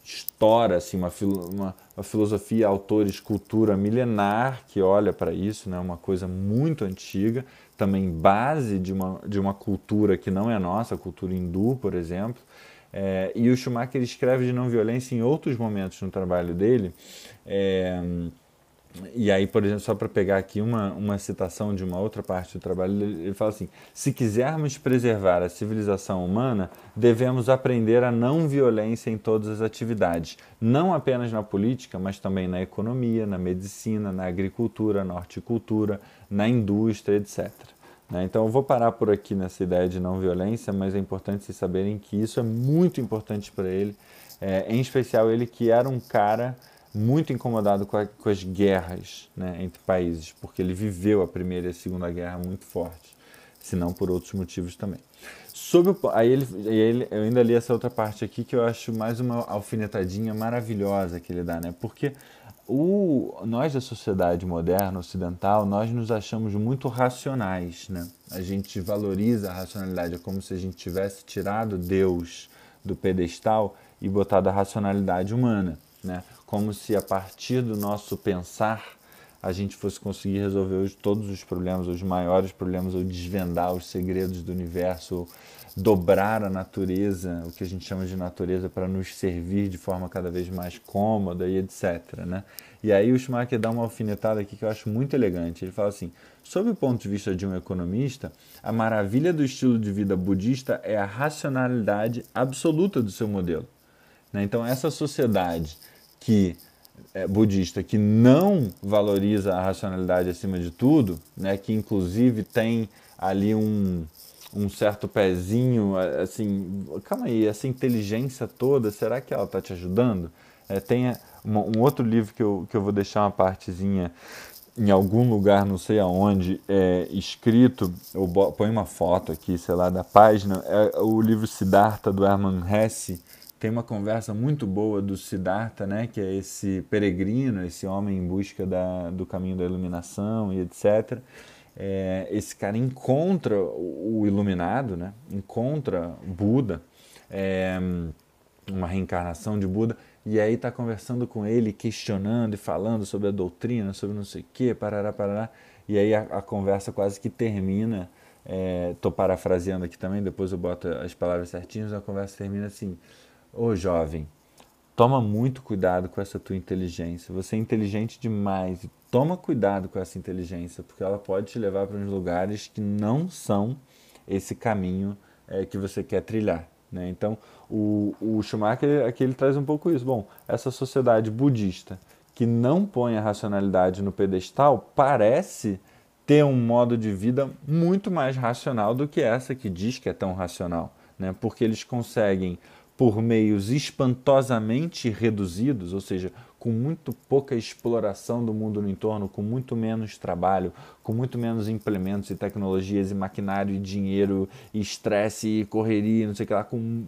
história, assim, uma, uma, uma, filosofia, autores, cultura milenar que olha para isso, né, uma coisa muito antiga, também base de uma, de uma cultura que não é nossa, a cultura hindu, por exemplo. É, e o Schumacher escreve de não violência em outros momentos no trabalho dele. É, e aí, por exemplo, só para pegar aqui uma, uma citação de uma outra parte do trabalho, ele, fala assim: se quisermos preservar a civilização humana, devemos aprender a não violência em todas as atividades, não apenas na política, mas também na economia, na medicina, na agricultura, na horticultura, na indústria, etc. Né? Então, eu vou parar por aqui nessa ideia de não violência, mas é importante vocês saberem que isso é muito importante para ele, é, em especial ele que era um cara muito incomodado com, a, com as guerras né, entre países, porque ele viveu a Primeira e a Segunda Guerra muito forte, se não por outros motivos também. Sobre o, aí, ele, aí ele, eu ainda li essa outra parte aqui que eu acho mais uma alfinetadinha maravilhosa que ele dá, né? Porque o, nós da sociedade moderna, ocidental, nós nos achamos muito racionais, né? A gente valoriza a racionalidade, é como se a gente tivesse tirado Deus do pedestal e botado a racionalidade humana, né? Como se a partir do nosso pensar a gente fosse conseguir resolver hoje todos os problemas, os maiores problemas, ou desvendar os segredos do universo, ou dobrar a natureza, o que a gente chama de natureza, para nos servir de forma cada vez mais cômoda e etc. Né? E aí o Schumacher dá uma alfinetada aqui que eu acho muito elegante. Ele fala assim: sob o ponto de vista de um economista, a maravilha do estilo de vida budista é a racionalidade absoluta do seu modelo. Né? Então, essa sociedade que é, budista que não valoriza a racionalidade acima de tudo, né, que inclusive tem ali um, um certo pezinho, assim, calma aí, essa inteligência toda, será que ela está te ajudando? É, tem uma, um outro livro que eu, que eu vou deixar uma partezinha em algum lugar, não sei aonde, é escrito, eu ponho uma foto aqui, sei lá, da página, é o livro Siddhartha, do Hermann Hesse, tem uma conversa muito boa do Siddhartha, né, que é esse peregrino, esse homem em busca da, do caminho da iluminação e etc. É, esse cara encontra o iluminado, né, encontra Buda, é, uma reencarnação de Buda, e aí está conversando com ele, questionando e falando sobre a doutrina, sobre não sei o que, parará, parará, e aí a, a conversa quase que termina, estou é, parafraseando aqui também, depois eu boto as palavras certinhas, a conversa termina assim, Ô jovem, toma muito cuidado com essa tua inteligência. Você é inteligente demais. Toma cuidado com essa inteligência, porque ela pode te levar para uns lugares que não são esse caminho é, que você quer trilhar. Né? Então, o, o Schumacher aqui ele traz um pouco isso. Bom, essa sociedade budista que não põe a racionalidade no pedestal parece ter um modo de vida muito mais racional do que essa que diz que é tão racional, né? porque eles conseguem por meios espantosamente reduzidos, ou seja, com muito pouca exploração do mundo no entorno, com muito menos trabalho, com muito menos implementos e tecnologias e maquinário e dinheiro e estresse e correria, não sei o que lá, com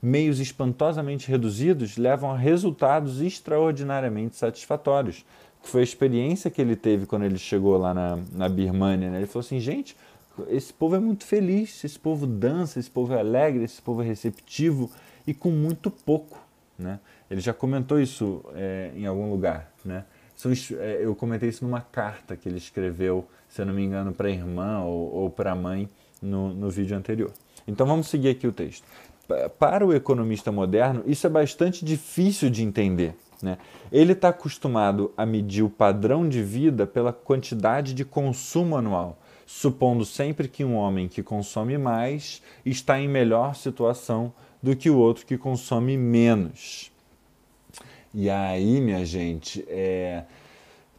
meios espantosamente reduzidos, levam a resultados extraordinariamente satisfatórios. Que foi a experiência que ele teve quando ele chegou lá na, na Birmânia. Né? Ele falou assim, gente, esse povo é muito feliz, esse povo dança, esse povo é alegre, esse povo é receptivo, e com muito pouco. Né? Ele já comentou isso é, em algum lugar. Né? São, é, eu comentei isso numa carta que ele escreveu, se eu não me engano, para a irmã ou, ou para a mãe no, no vídeo anterior. Então vamos seguir aqui o texto. Para o economista moderno, isso é bastante difícil de entender. Né? Ele está acostumado a medir o padrão de vida pela quantidade de consumo anual, supondo sempre que um homem que consome mais está em melhor situação do que o outro que consome menos. E aí, minha gente, é,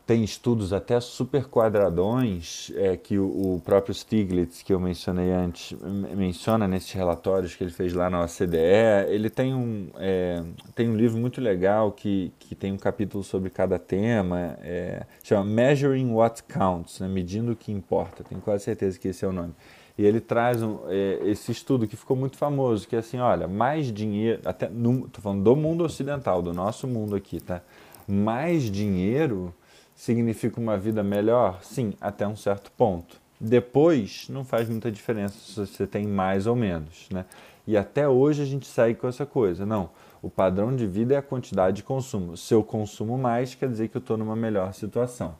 tem estudos até super quadradões é, que o, o, próprio Stiglitz, que eu mencionei antes, menciona nesses relatórios que ele fez lá na OCDE. Ele tem um, é, tem um livro muito legal que, que tem um capítulo sobre cada tema, é, chama Measuring What Counts, né, medindo o que importa. Tenho quase certeza que esse é o nome. E ele traz um, é, esse estudo que ficou muito famoso, que é assim, olha, mais dinheiro, até estou falando do mundo ocidental, do nosso mundo aqui, tá? Mais dinheiro significa uma vida melhor? Sim, até um certo ponto. Depois não faz muita diferença se você tem mais ou menos, né? E até hoje a gente segue com essa coisa. Não, o padrão de vida é a quantidade de consumo. Se eu consumo mais, quer dizer que eu estou numa melhor situação.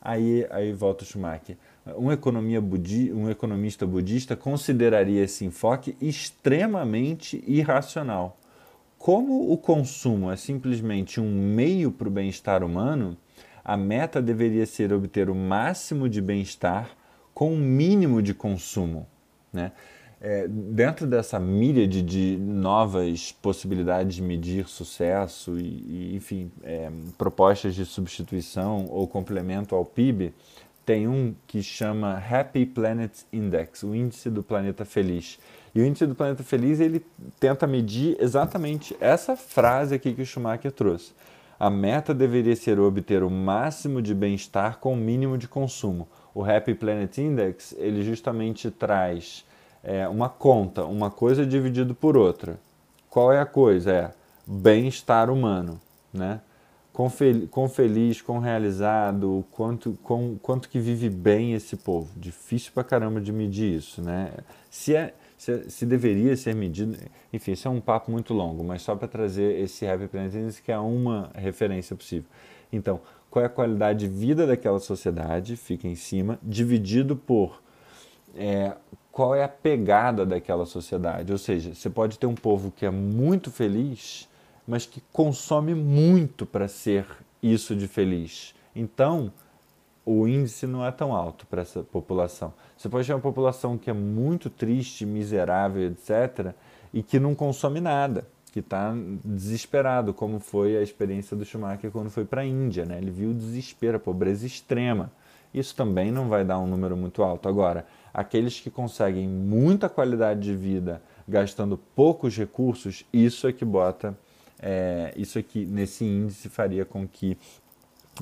Aí, aí volta o Schumacher. Um, budi um economista budista consideraria esse enfoque extremamente irracional. Como o consumo é simplesmente um meio para o bem-estar humano, a meta deveria ser obter o máximo de bem-estar com o mínimo de consumo. Né? É, dentro dessa míriade de novas possibilidades de medir sucesso e, e enfim, é, propostas de substituição ou complemento ao PIB, tem um que chama Happy Planet Index, o índice do planeta feliz. E o índice do planeta feliz ele tenta medir exatamente essa frase aqui que o Schumacher trouxe. A meta deveria ser obter o máximo de bem-estar com o mínimo de consumo. O Happy Planet Index ele justamente traz é, uma conta, uma coisa dividido por outra. Qual é a coisa? É bem-estar humano, né? Quão, fel quão feliz, quão realizado, quanto, quão, quanto que vive bem esse povo. Difícil pra caramba de medir isso, né? Se, é, se, é, se deveria ser medido, enfim, isso é um papo muito longo, mas só para trazer esse Happy Planet que é uma referência possível. Então, qual é a qualidade de vida daquela sociedade, fica em cima, dividido por é, qual é a pegada daquela sociedade. Ou seja, você pode ter um povo que é muito feliz mas que consome muito para ser isso de feliz. Então, o índice não é tão alto para essa população. Você pode ter uma população que é muito triste, miserável, etc., e que não consome nada, que está desesperado, como foi a experiência do Schumacher quando foi para a Índia. Né? Ele viu o desespero, a pobreza extrema. Isso também não vai dar um número muito alto. Agora, aqueles que conseguem muita qualidade de vida gastando poucos recursos, isso é que bota é, isso aqui nesse índice faria com que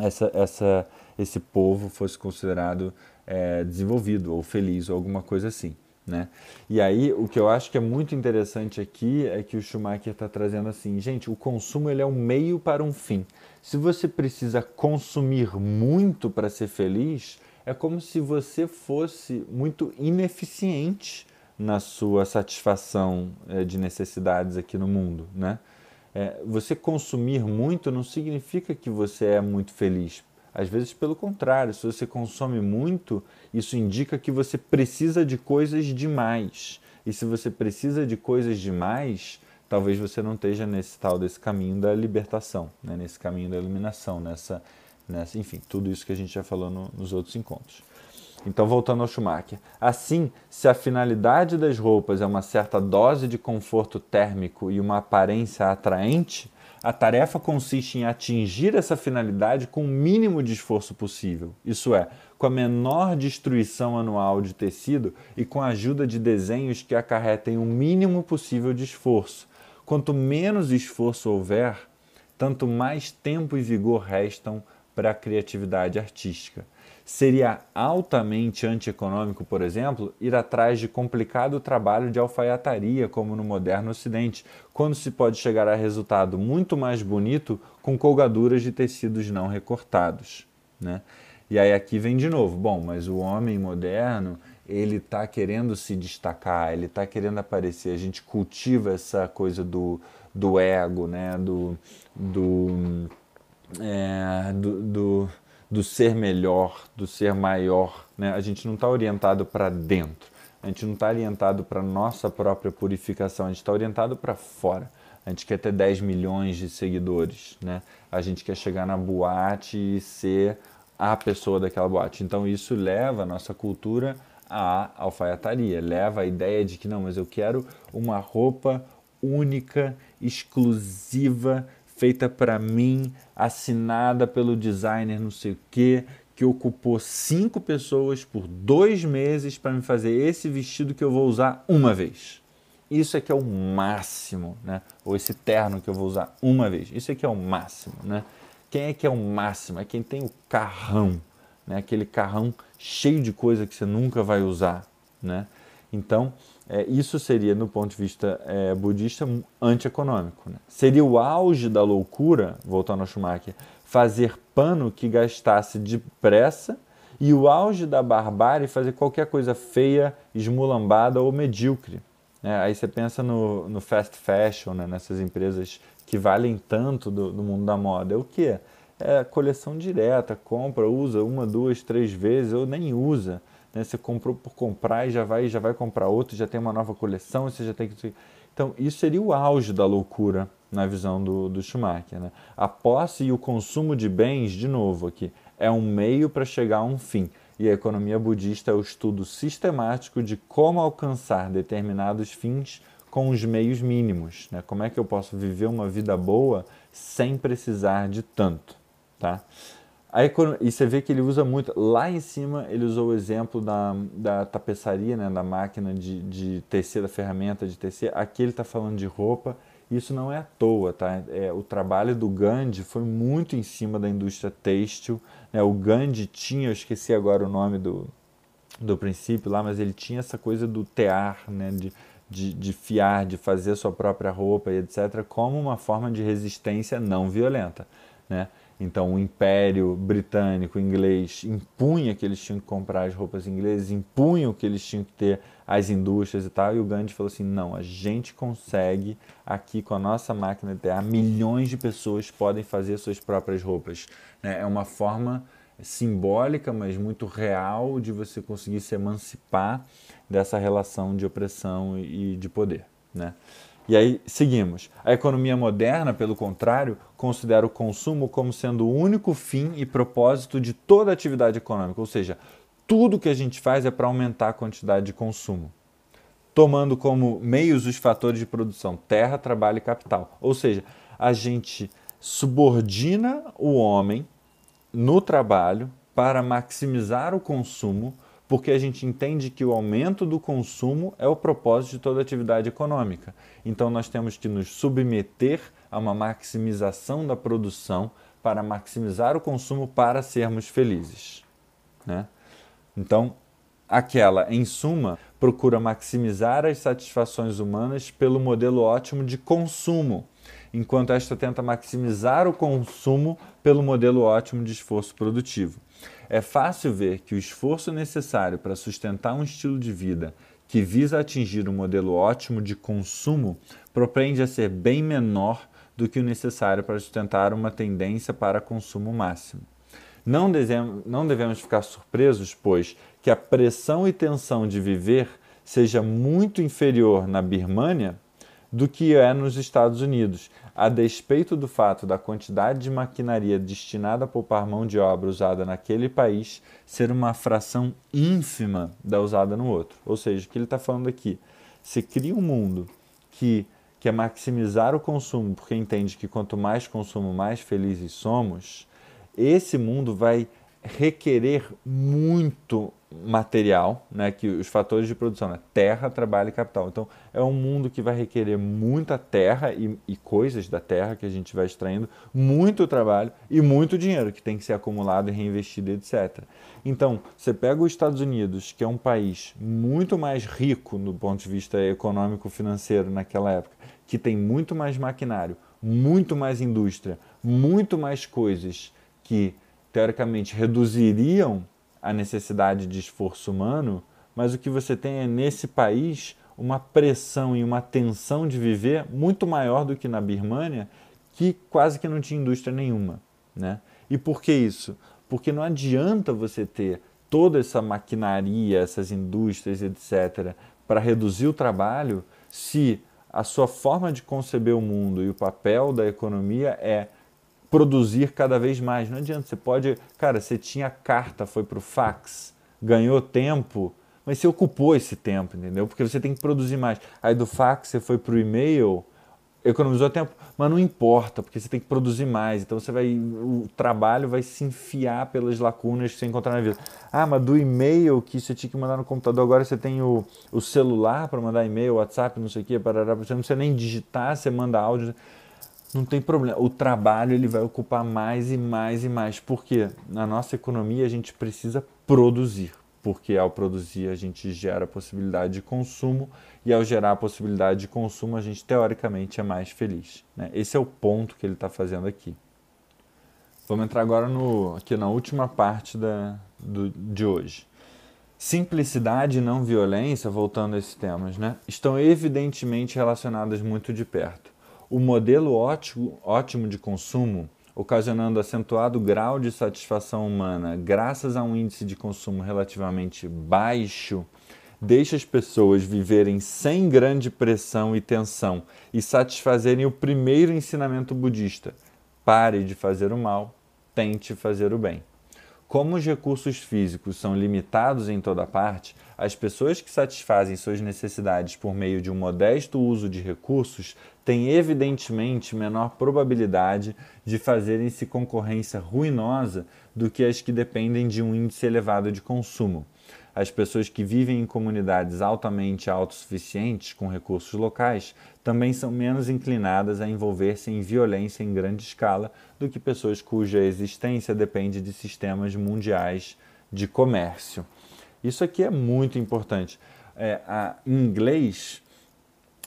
essa, essa, esse povo fosse considerado é, desenvolvido ou feliz ou alguma coisa assim. Né? E aí, o que eu acho que é muito interessante aqui é que o Schumacher está trazendo assim, gente, o consumo ele é um meio para um fim. Se você precisa consumir muito para ser feliz, é como se você fosse muito ineficiente na sua satisfação é, de necessidades aqui no mundo, né? É, você consumir muito não significa que você é muito feliz. Às vezes, pelo contrário, se você consome muito, isso indica que você precisa de coisas demais. E se você precisa de coisas demais, talvez você não esteja nesse tal desse caminho da libertação, né? nesse caminho da iluminação, nessa, nessa, enfim, tudo isso que a gente já falou no, nos outros encontros. Então, voltando ao Schumacher. Assim, se a finalidade das roupas é uma certa dose de conforto térmico e uma aparência atraente, a tarefa consiste em atingir essa finalidade com o mínimo de esforço possível, isso é, com a menor destruição anual de tecido e com a ajuda de desenhos que acarretem o mínimo possível de esforço. Quanto menos esforço houver, tanto mais tempo e vigor restam para a criatividade artística. Seria altamente antieconômico, por exemplo, ir atrás de complicado trabalho de alfaiataria, como no moderno Ocidente, quando se pode chegar a resultado muito mais bonito com colgaduras de tecidos não recortados. Né? E aí aqui vem de novo, bom, mas o homem moderno ele está querendo se destacar, ele está querendo aparecer. A gente cultiva essa coisa do, do ego, né? do, do, é, do, do do ser melhor, do ser maior. Né? A gente não está orientado para dentro, a gente não está orientado para nossa própria purificação, a gente está orientado para fora. A gente quer ter 10 milhões de seguidores, né? A gente quer chegar na boate e ser a pessoa daquela boate. Então isso leva a nossa cultura à alfaiataria, leva a ideia de que não, mas eu quero uma roupa única, exclusiva, feita para mim, assinada pelo designer não sei o que, que ocupou cinco pessoas por dois meses para me fazer esse vestido que eu vou usar uma vez. Isso aqui é o máximo, né? Ou esse terno que eu vou usar uma vez. Isso aqui é o máximo, né? Quem é que é o máximo? É quem tem o carrão, né? Aquele carrão cheio de coisa que você nunca vai usar, né? Então, é, isso seria, no ponto de vista é, budista, antieconômico. Né? Seria o auge da loucura, voltando ao Schumacher, fazer pano que gastasse depressa e o auge da barbárie fazer qualquer coisa feia, esmulambada ou medíocre. É, aí você pensa no, no fast fashion, né? nessas empresas que valem tanto do, do mundo da moda. É o que? É coleção direta, compra, usa uma, duas, três vezes ou nem usa. Né? Você comprou por comprar e já vai, já vai comprar outro, já tem uma nova coleção, você já tem que. Então, isso seria o auge da loucura na visão do, do Schumacher. Né? A posse e o consumo de bens, de novo aqui, é um meio para chegar a um fim. E a economia budista é o estudo sistemático de como alcançar determinados fins com os meios mínimos. Né? Como é que eu posso viver uma vida boa sem precisar de tanto? Tá? E você vê que ele usa muito. Lá em cima, ele usou o exemplo da, da tapeçaria, né, da máquina de, de tecer, da ferramenta de tecer. Aqui ele está falando de roupa. Isso não é à toa, tá? É, o trabalho do Gandhi foi muito em cima da indústria têxtil. Né? O Gandhi tinha, eu esqueci agora o nome do, do princípio lá, mas ele tinha essa coisa do tear, né? de, de, de fiar, de fazer a sua própria roupa e etc., como uma forma de resistência não violenta. Né? Então, o Império Britânico, inglês, impunha que eles tinham que comprar as roupas inglesas, impunham que eles tinham que ter as indústrias e tal. E o Gandhi falou assim: não, a gente consegue aqui com a nossa máquina de tear, milhões de pessoas podem fazer suas próprias roupas. Né? É uma forma simbólica, mas muito real de você conseguir se emancipar dessa relação de opressão e de poder. Né? E aí seguimos. A economia moderna, pelo contrário, considera o consumo como sendo o único fim e propósito de toda atividade econômica, ou seja, tudo que a gente faz é para aumentar a quantidade de consumo, tomando como meios os fatores de produção terra, trabalho e capital. Ou seja, a gente subordina o homem no trabalho para maximizar o consumo porque a gente entende que o aumento do consumo é o propósito de toda atividade econômica. Então nós temos que nos submeter a uma maximização da produção para maximizar o consumo para sermos felizes. Né? Então, aquela, em suma, procura maximizar as satisfações humanas pelo modelo ótimo de consumo, enquanto esta tenta maximizar o consumo pelo modelo ótimo de esforço produtivo. É fácil ver que o esforço necessário para sustentar um estilo de vida que visa atingir um modelo ótimo de consumo propende a ser bem menor do que o necessário para sustentar uma tendência para consumo máximo. Não devemos, não devemos ficar surpresos, pois, que a pressão e tensão de viver seja muito inferior na Birmânia do que é nos Estados Unidos, a despeito do fato da quantidade de maquinaria destinada a poupar mão de obra usada naquele país ser uma fração ínfima da usada no outro. Ou seja, o que ele está falando aqui? Se cria um mundo que quer maximizar o consumo, porque entende que quanto mais consumo, mais felizes somos, esse mundo vai requerer muito material, né, que os fatores de produção, né, terra, trabalho e capital. Então, é um mundo que vai requerer muita terra e, e, coisas da terra que a gente vai extraindo, muito trabalho e muito dinheiro que tem que ser acumulado e reinvestido, etc. Então, você pega os Estados Unidos, que é um país muito mais rico no ponto de vista econômico-financeiro naquela época, que tem muito mais maquinário, muito mais indústria, muito mais coisas que teoricamente reduziriam a necessidade de esforço humano, mas o que você tem é nesse país uma pressão e uma tensão de viver muito maior do que na Birmânia, que quase que não tinha indústria nenhuma. Né? E por que isso? Porque não adianta você ter toda essa maquinaria, essas indústrias, etc., para reduzir o trabalho, se a sua forma de conceber o mundo e o papel da economia é produzir cada vez mais. Não adianta, você pode. Cara, você tinha carta, foi para o fax, ganhou tempo, mas você ocupou esse tempo, entendeu? Porque você tem que produzir mais. Aí do fax você foi para o e-mail, economizou tempo, mas não importa, porque você tem que produzir mais. Então você vai. O trabalho vai se enfiar pelas lacunas que você encontrar na vida. Ah, mas do e-mail que você tinha que mandar no computador, agora você tem o, o celular para mandar e-mail, WhatsApp, não sei o quê, parará, você não precisa nem digitar, você manda áudio não tem problema. O trabalho ele vai ocupar mais e mais e mais, porque na nossa economia a gente precisa produzir, porque ao produzir a gente gera a possibilidade de consumo e ao gerar a possibilidade de consumo a gente teoricamente é mais feliz. Né? Esse é o ponto que ele está fazendo aqui. Vamos entrar agora no, aqui na última parte da, do, de hoje. Simplicidade e não violência, voltando a esses temas, né, estão evidentemente relacionadas muito de perto o modelo ótimo, ótimo de consumo, ocasionando acentuado grau de satisfação humana graças a um índice de consumo relativamente baixo, deixa as pessoas viverem sem grande pressão e tensão e satisfazerem o primeiro ensinamento budista: pare de fazer o mal, tente fazer o bem. Como os recursos físicos são limitados em toda parte, as pessoas que satisfazem suas necessidades por meio de um modesto uso de recursos têm evidentemente menor probabilidade de fazerem-se concorrência ruinosa do que as que dependem de um índice elevado de consumo as pessoas que vivem em comunidades altamente autossuficientes com recursos locais também são menos inclinadas a envolver-se em violência em grande escala do que pessoas cuja existência depende de sistemas mundiais de comércio. Isso aqui é muito importante. É, a, em inglês,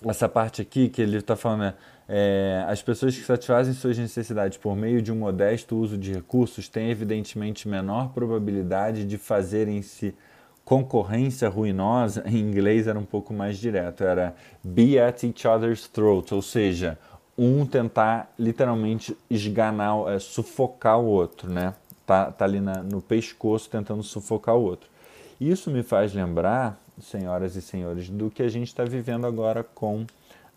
essa parte aqui que ele está falando é, é, as pessoas que satisfazem suas necessidades por meio de um modesto uso de recursos têm evidentemente menor probabilidade de fazerem-se concorrência ruinosa, em inglês era um pouco mais direto, era be at each other's throat, ou seja, um tentar literalmente esganar, é, sufocar o outro, né? Tá, tá ali na, no pescoço tentando sufocar o outro. Isso me faz lembrar, senhoras e senhores, do que a gente está vivendo agora com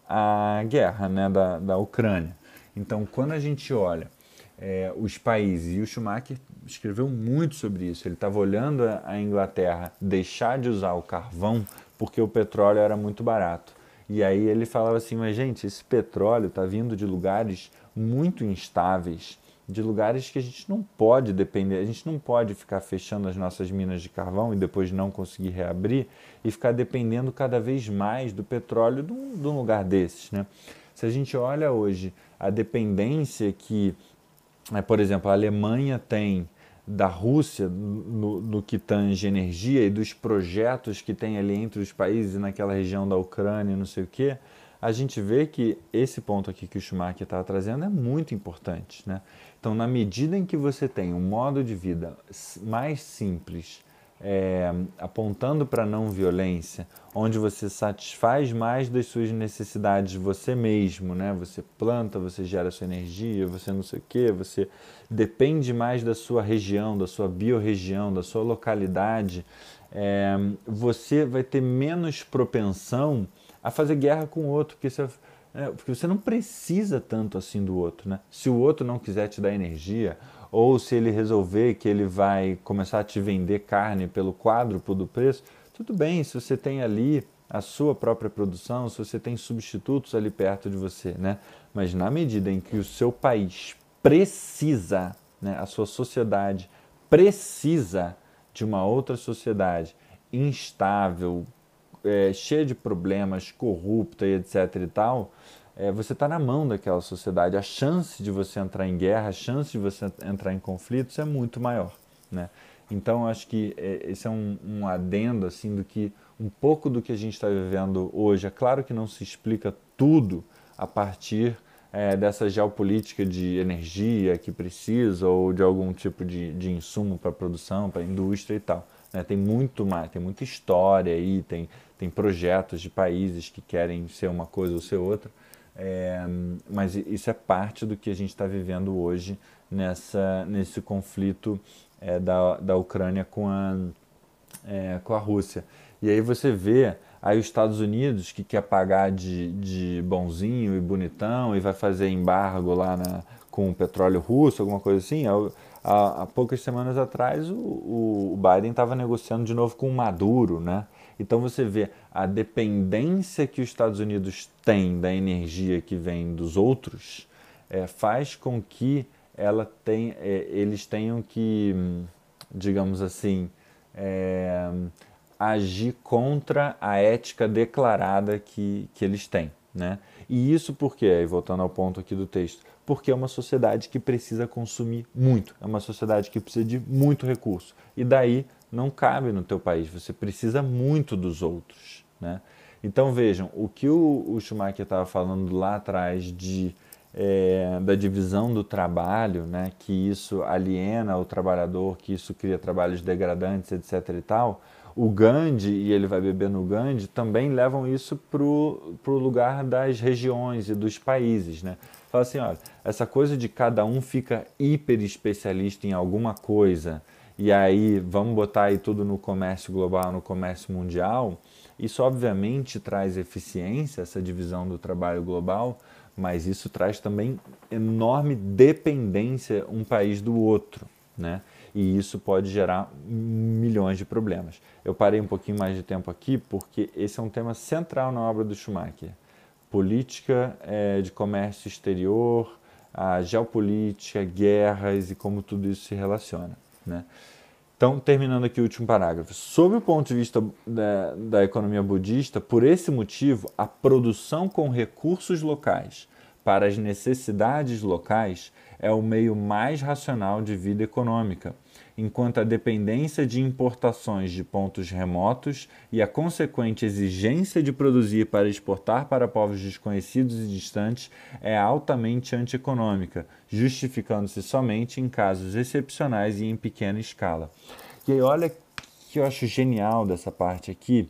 a guerra né, da, da Ucrânia. Então, quando a gente olha é, os países, e o Schumacher escreveu muito sobre isso. Ele estava olhando a Inglaterra deixar de usar o carvão porque o petróleo era muito barato. E aí ele falava assim: mas gente, esse petróleo está vindo de lugares muito instáveis, de lugares que a gente não pode depender, a gente não pode ficar fechando as nossas minas de carvão e depois não conseguir reabrir e ficar dependendo cada vez mais do petróleo de um, de um lugar desses. Né? Se a gente olha hoje a dependência que, é, por exemplo, a Alemanha tem da Rússia no, no que tange energia e dos projetos que tem ali entre os países naquela região da Ucrânia, não sei o quê, a gente vê que esse ponto aqui que o Schumacher estava trazendo é muito importante. Né? Então, na medida em que você tem um modo de vida mais simples, é, apontando para a não violência, onde você satisfaz mais das suas necessidades você mesmo, né? Você planta, você gera sua energia, você não sei o que, você depende mais da sua região, da sua biorregião, da sua localidade, é, você vai ter menos propensão a fazer guerra com o outro, porque você, é, porque você não precisa tanto assim do outro, né? Se o outro não quiser te dar energia ou se ele resolver que ele vai começar a te vender carne pelo quádruplo do preço, tudo bem, se você tem ali a sua própria produção, se você tem substitutos ali perto de você, né? Mas na medida em que o seu país precisa, né, a sua sociedade precisa de uma outra sociedade instável, é, cheia de problemas, corrupta e etc e tal, é, você está na mão daquela sociedade. A chance de você entrar em guerra, a chance de você entrar em conflitos é muito maior. Né? Então, acho que é, esse é um, um adendo assim do que um pouco do que a gente está vivendo hoje. É claro que não se explica tudo a partir é, dessa geopolítica de energia que precisa ou de algum tipo de, de insumo para produção, para indústria e tal. Né? Tem muito mais, tem muita história aí, tem, tem projetos de países que querem ser uma coisa ou ser outra. É, mas isso é parte do que a gente está vivendo hoje nessa, nesse conflito é, da, da Ucrânia com a, é, com a Rússia. E aí você vê aí os Estados Unidos que quer pagar de, de bonzinho e bonitão e vai fazer embargo lá na, com o petróleo russo, alguma coisa assim. Há, há poucas semanas atrás o, o Biden estava negociando de novo com o Maduro, né? Então você vê a dependência que os Estados Unidos têm da energia que vem dos outros é, faz com que ela tem, é, eles tenham que, digamos assim, é, agir contra a ética declarada que, que eles têm. Né? E isso porque, aí voltando ao ponto aqui do texto, porque é uma sociedade que precisa consumir muito, é uma sociedade que precisa de muito recurso. E daí não cabe no teu país, você precisa muito dos outros. Né? Então vejam, o que o, o Schumacher estava falando lá atrás de, é, da divisão do trabalho, né? que isso aliena o trabalhador, que isso cria trabalhos degradantes, etc. e tal, o Gandhi, e ele vai beber no Gandhi, também levam isso para o lugar das regiões e dos países. Né? Fala assim, olha, essa coisa de cada um fica hiper especialista em alguma coisa, e aí vamos botar aí tudo no comércio global, no comércio mundial, isso obviamente traz eficiência, essa divisão do trabalho global, mas isso traz também enorme dependência um país do outro, né? E isso pode gerar milhões de problemas. Eu parei um pouquinho mais de tempo aqui porque esse é um tema central na obra do Schumacher. Política é, de comércio exterior, a geopolítica, guerras e como tudo isso se relaciona. Né? Então, terminando aqui o último parágrafo. Sob o ponto de vista da, da, economia budista, por esse motivo, a produção com recursos locais para as necessidades locais é o meio mais racional de vida econômica, enquanto a dependência de importações de pontos remotos e a consequente exigência de produzir para exportar para povos desconhecidos e distantes é altamente antieconômica, justificando-se somente em casos excepcionais e em pequena escala. E aí, olha que eu acho genial dessa parte aqui,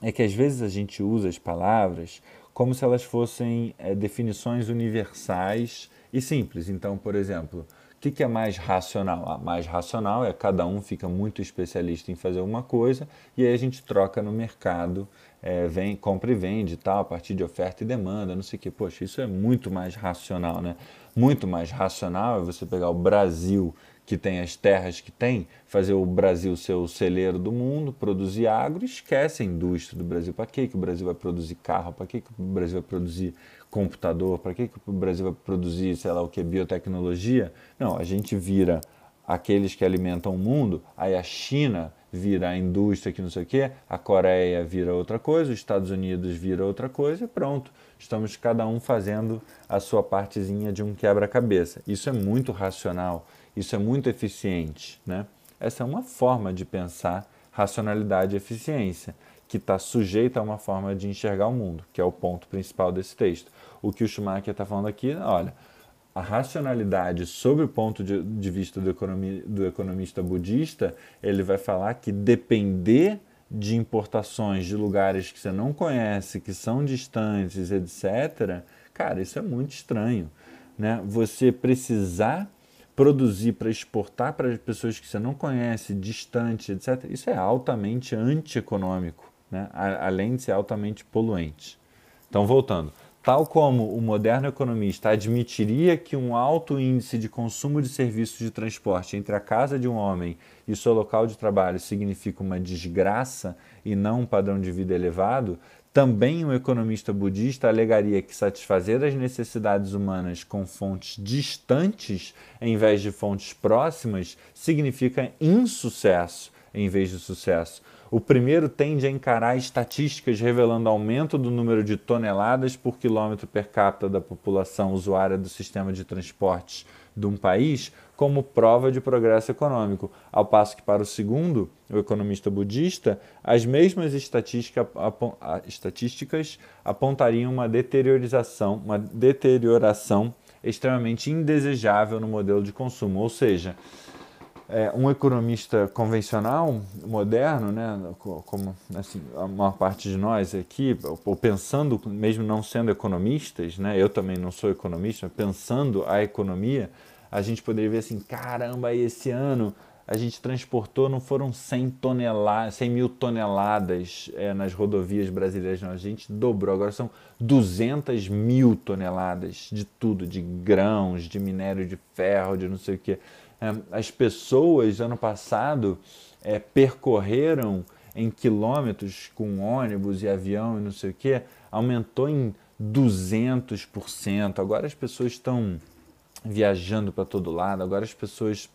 é que às vezes a gente usa as palavras como se elas fossem é, definições universais e simples. Então, por exemplo, que, que é mais racional? A mais racional é cada um fica muito especialista em fazer uma coisa e aí a gente troca no mercado, é, vem, compra e vende tal, a partir de oferta e demanda, não sei o que. Poxa, isso é muito mais racional, né? Muito mais racional é você pegar o Brasil, que tem as terras que tem, fazer o Brasil ser o celeiro do mundo, produzir agro, esquece a indústria do Brasil. Para que, que o Brasil vai produzir carro? Para que o Brasil vai produzir computador? Para que, que o Brasil vai produzir, sei lá o que, biotecnologia? Não, a gente vira aqueles que alimentam o mundo, aí a China vira a indústria que não sei o quê, a Coreia vira outra coisa, os Estados Unidos vira outra coisa e pronto. Estamos cada um fazendo a sua partezinha de um quebra-cabeça. Isso é muito racional, isso é muito eficiente. Né? Essa é uma forma de pensar racionalidade e eficiência, que está sujeita a uma forma de enxergar o mundo, que é o ponto principal desse texto. O que o Schumacher está falando aqui, olha, a racionalidade sobre o ponto de, de vista do, economi, do economista budista, ele vai falar que depender de importações de lugares que você não conhece, que são distantes, etc., cara, isso é muito estranho. Né? Você precisar produzir para exportar para pessoas que você não conhece, distante, etc., isso é altamente antieconômico, né? além de ser altamente poluente. Então, voltando. Tal como o moderno economista admitiria que um alto índice de consumo de serviços de transporte entre a casa de um homem e seu local de trabalho significa uma desgraça e não um padrão de vida elevado, também um economista budista alegaria que satisfazer as necessidades humanas com fontes distantes em vez de fontes próximas significa insucesso em vez de sucesso. O primeiro tende a encarar estatísticas revelando aumento do número de toneladas por quilômetro per capita da população usuária do sistema de transportes de um país como prova de progresso econômico, ao passo que para o segundo, o economista budista, as mesmas estatística, estatísticas apontariam uma deteriorização, uma deterioração extremamente indesejável no modelo de consumo, ou seja, é, um economista convencional, moderno, né, como assim, a maior parte de nós aqui, ou pensando, mesmo não sendo economistas, né, eu também não sou economista, pensando a economia, a gente poderia ver assim, caramba, esse ano a gente transportou, não foram 100, toneladas, 100 mil toneladas é, nas rodovias brasileiras, não, a gente dobrou, agora são 200 mil toneladas de tudo, de grãos, de minério de ferro, de não sei o que as pessoas ano passado é, percorreram em quilômetros com ônibus e avião e não sei o que, aumentou em 200%. Agora as pessoas estão viajando para todo lado, agora as pessoas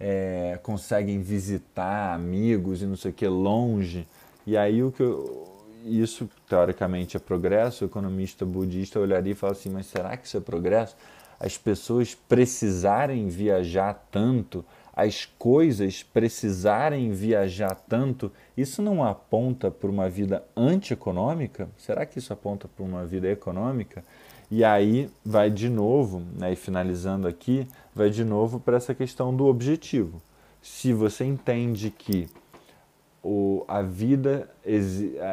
é, conseguem visitar amigos e não sei o que longe. E aí o que eu, isso teoricamente é progresso, o economista budista olharia e fala assim, mas será que isso é progresso? As pessoas precisarem viajar tanto, as coisas precisarem viajar tanto, isso não aponta para uma vida antieconômica? Será que isso aponta para uma vida econômica? E aí vai de novo, né, e finalizando aqui, vai de novo para essa questão do objetivo. Se você entende que o, a vida,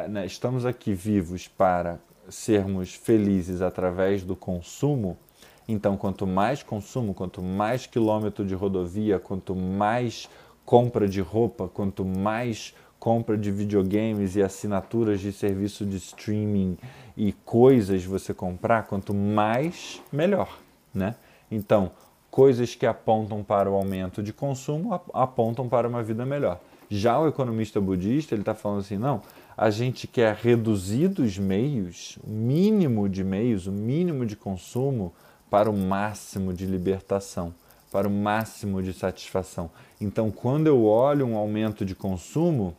né, estamos aqui vivos para sermos felizes através do consumo, então, quanto mais consumo, quanto mais quilômetro de rodovia, quanto mais compra de roupa, quanto mais compra de videogames e assinaturas de serviço de streaming e coisas você comprar, quanto mais, melhor, né? Então, coisas que apontam para o aumento de consumo apontam para uma vida melhor. Já o economista budista, ele está falando assim, não, a gente quer reduzir dos meios, o mínimo de meios, o mínimo de consumo, para o máximo de libertação, para o máximo de satisfação. Então, quando eu olho um aumento de consumo,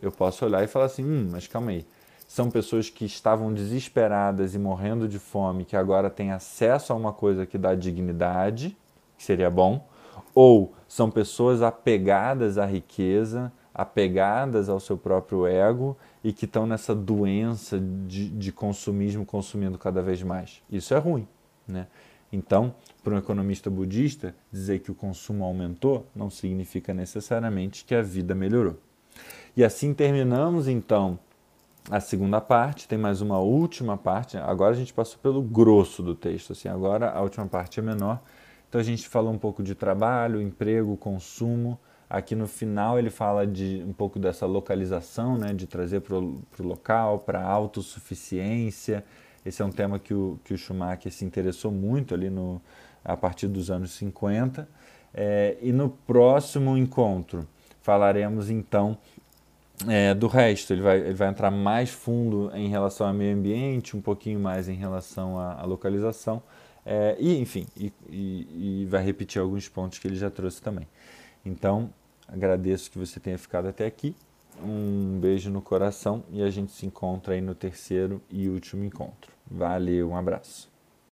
eu posso olhar e falar assim: hum, mas calma aí. São pessoas que estavam desesperadas e morrendo de fome, que agora têm acesso a uma coisa que dá dignidade, que seria bom, ou são pessoas apegadas à riqueza, apegadas ao seu próprio ego e que estão nessa doença de, de consumismo, consumindo cada vez mais. Isso é ruim. Né? Então, para um economista budista, dizer que o consumo aumentou não significa necessariamente que a vida melhorou. E assim terminamos então a segunda parte, tem mais uma última parte. Agora a gente passou pelo grosso do texto, assim, agora a última parte é menor. Então a gente falou um pouco de trabalho, emprego, consumo. Aqui no final ele fala de um pouco dessa localização, né, de trazer para o local, para a autossuficiência esse é um tema que o, que o Schumacher se interessou muito ali no, a partir dos anos 50. É, e no próximo encontro falaremos então é, do resto. Ele vai, ele vai entrar mais fundo em relação ao meio ambiente, um pouquinho mais em relação à, à localização. É, e enfim, e, e, e vai repetir alguns pontos que ele já trouxe também. Então, agradeço que você tenha ficado até aqui. Um beijo no coração e a gente se encontra aí no terceiro e último encontro. Valeu, um abraço.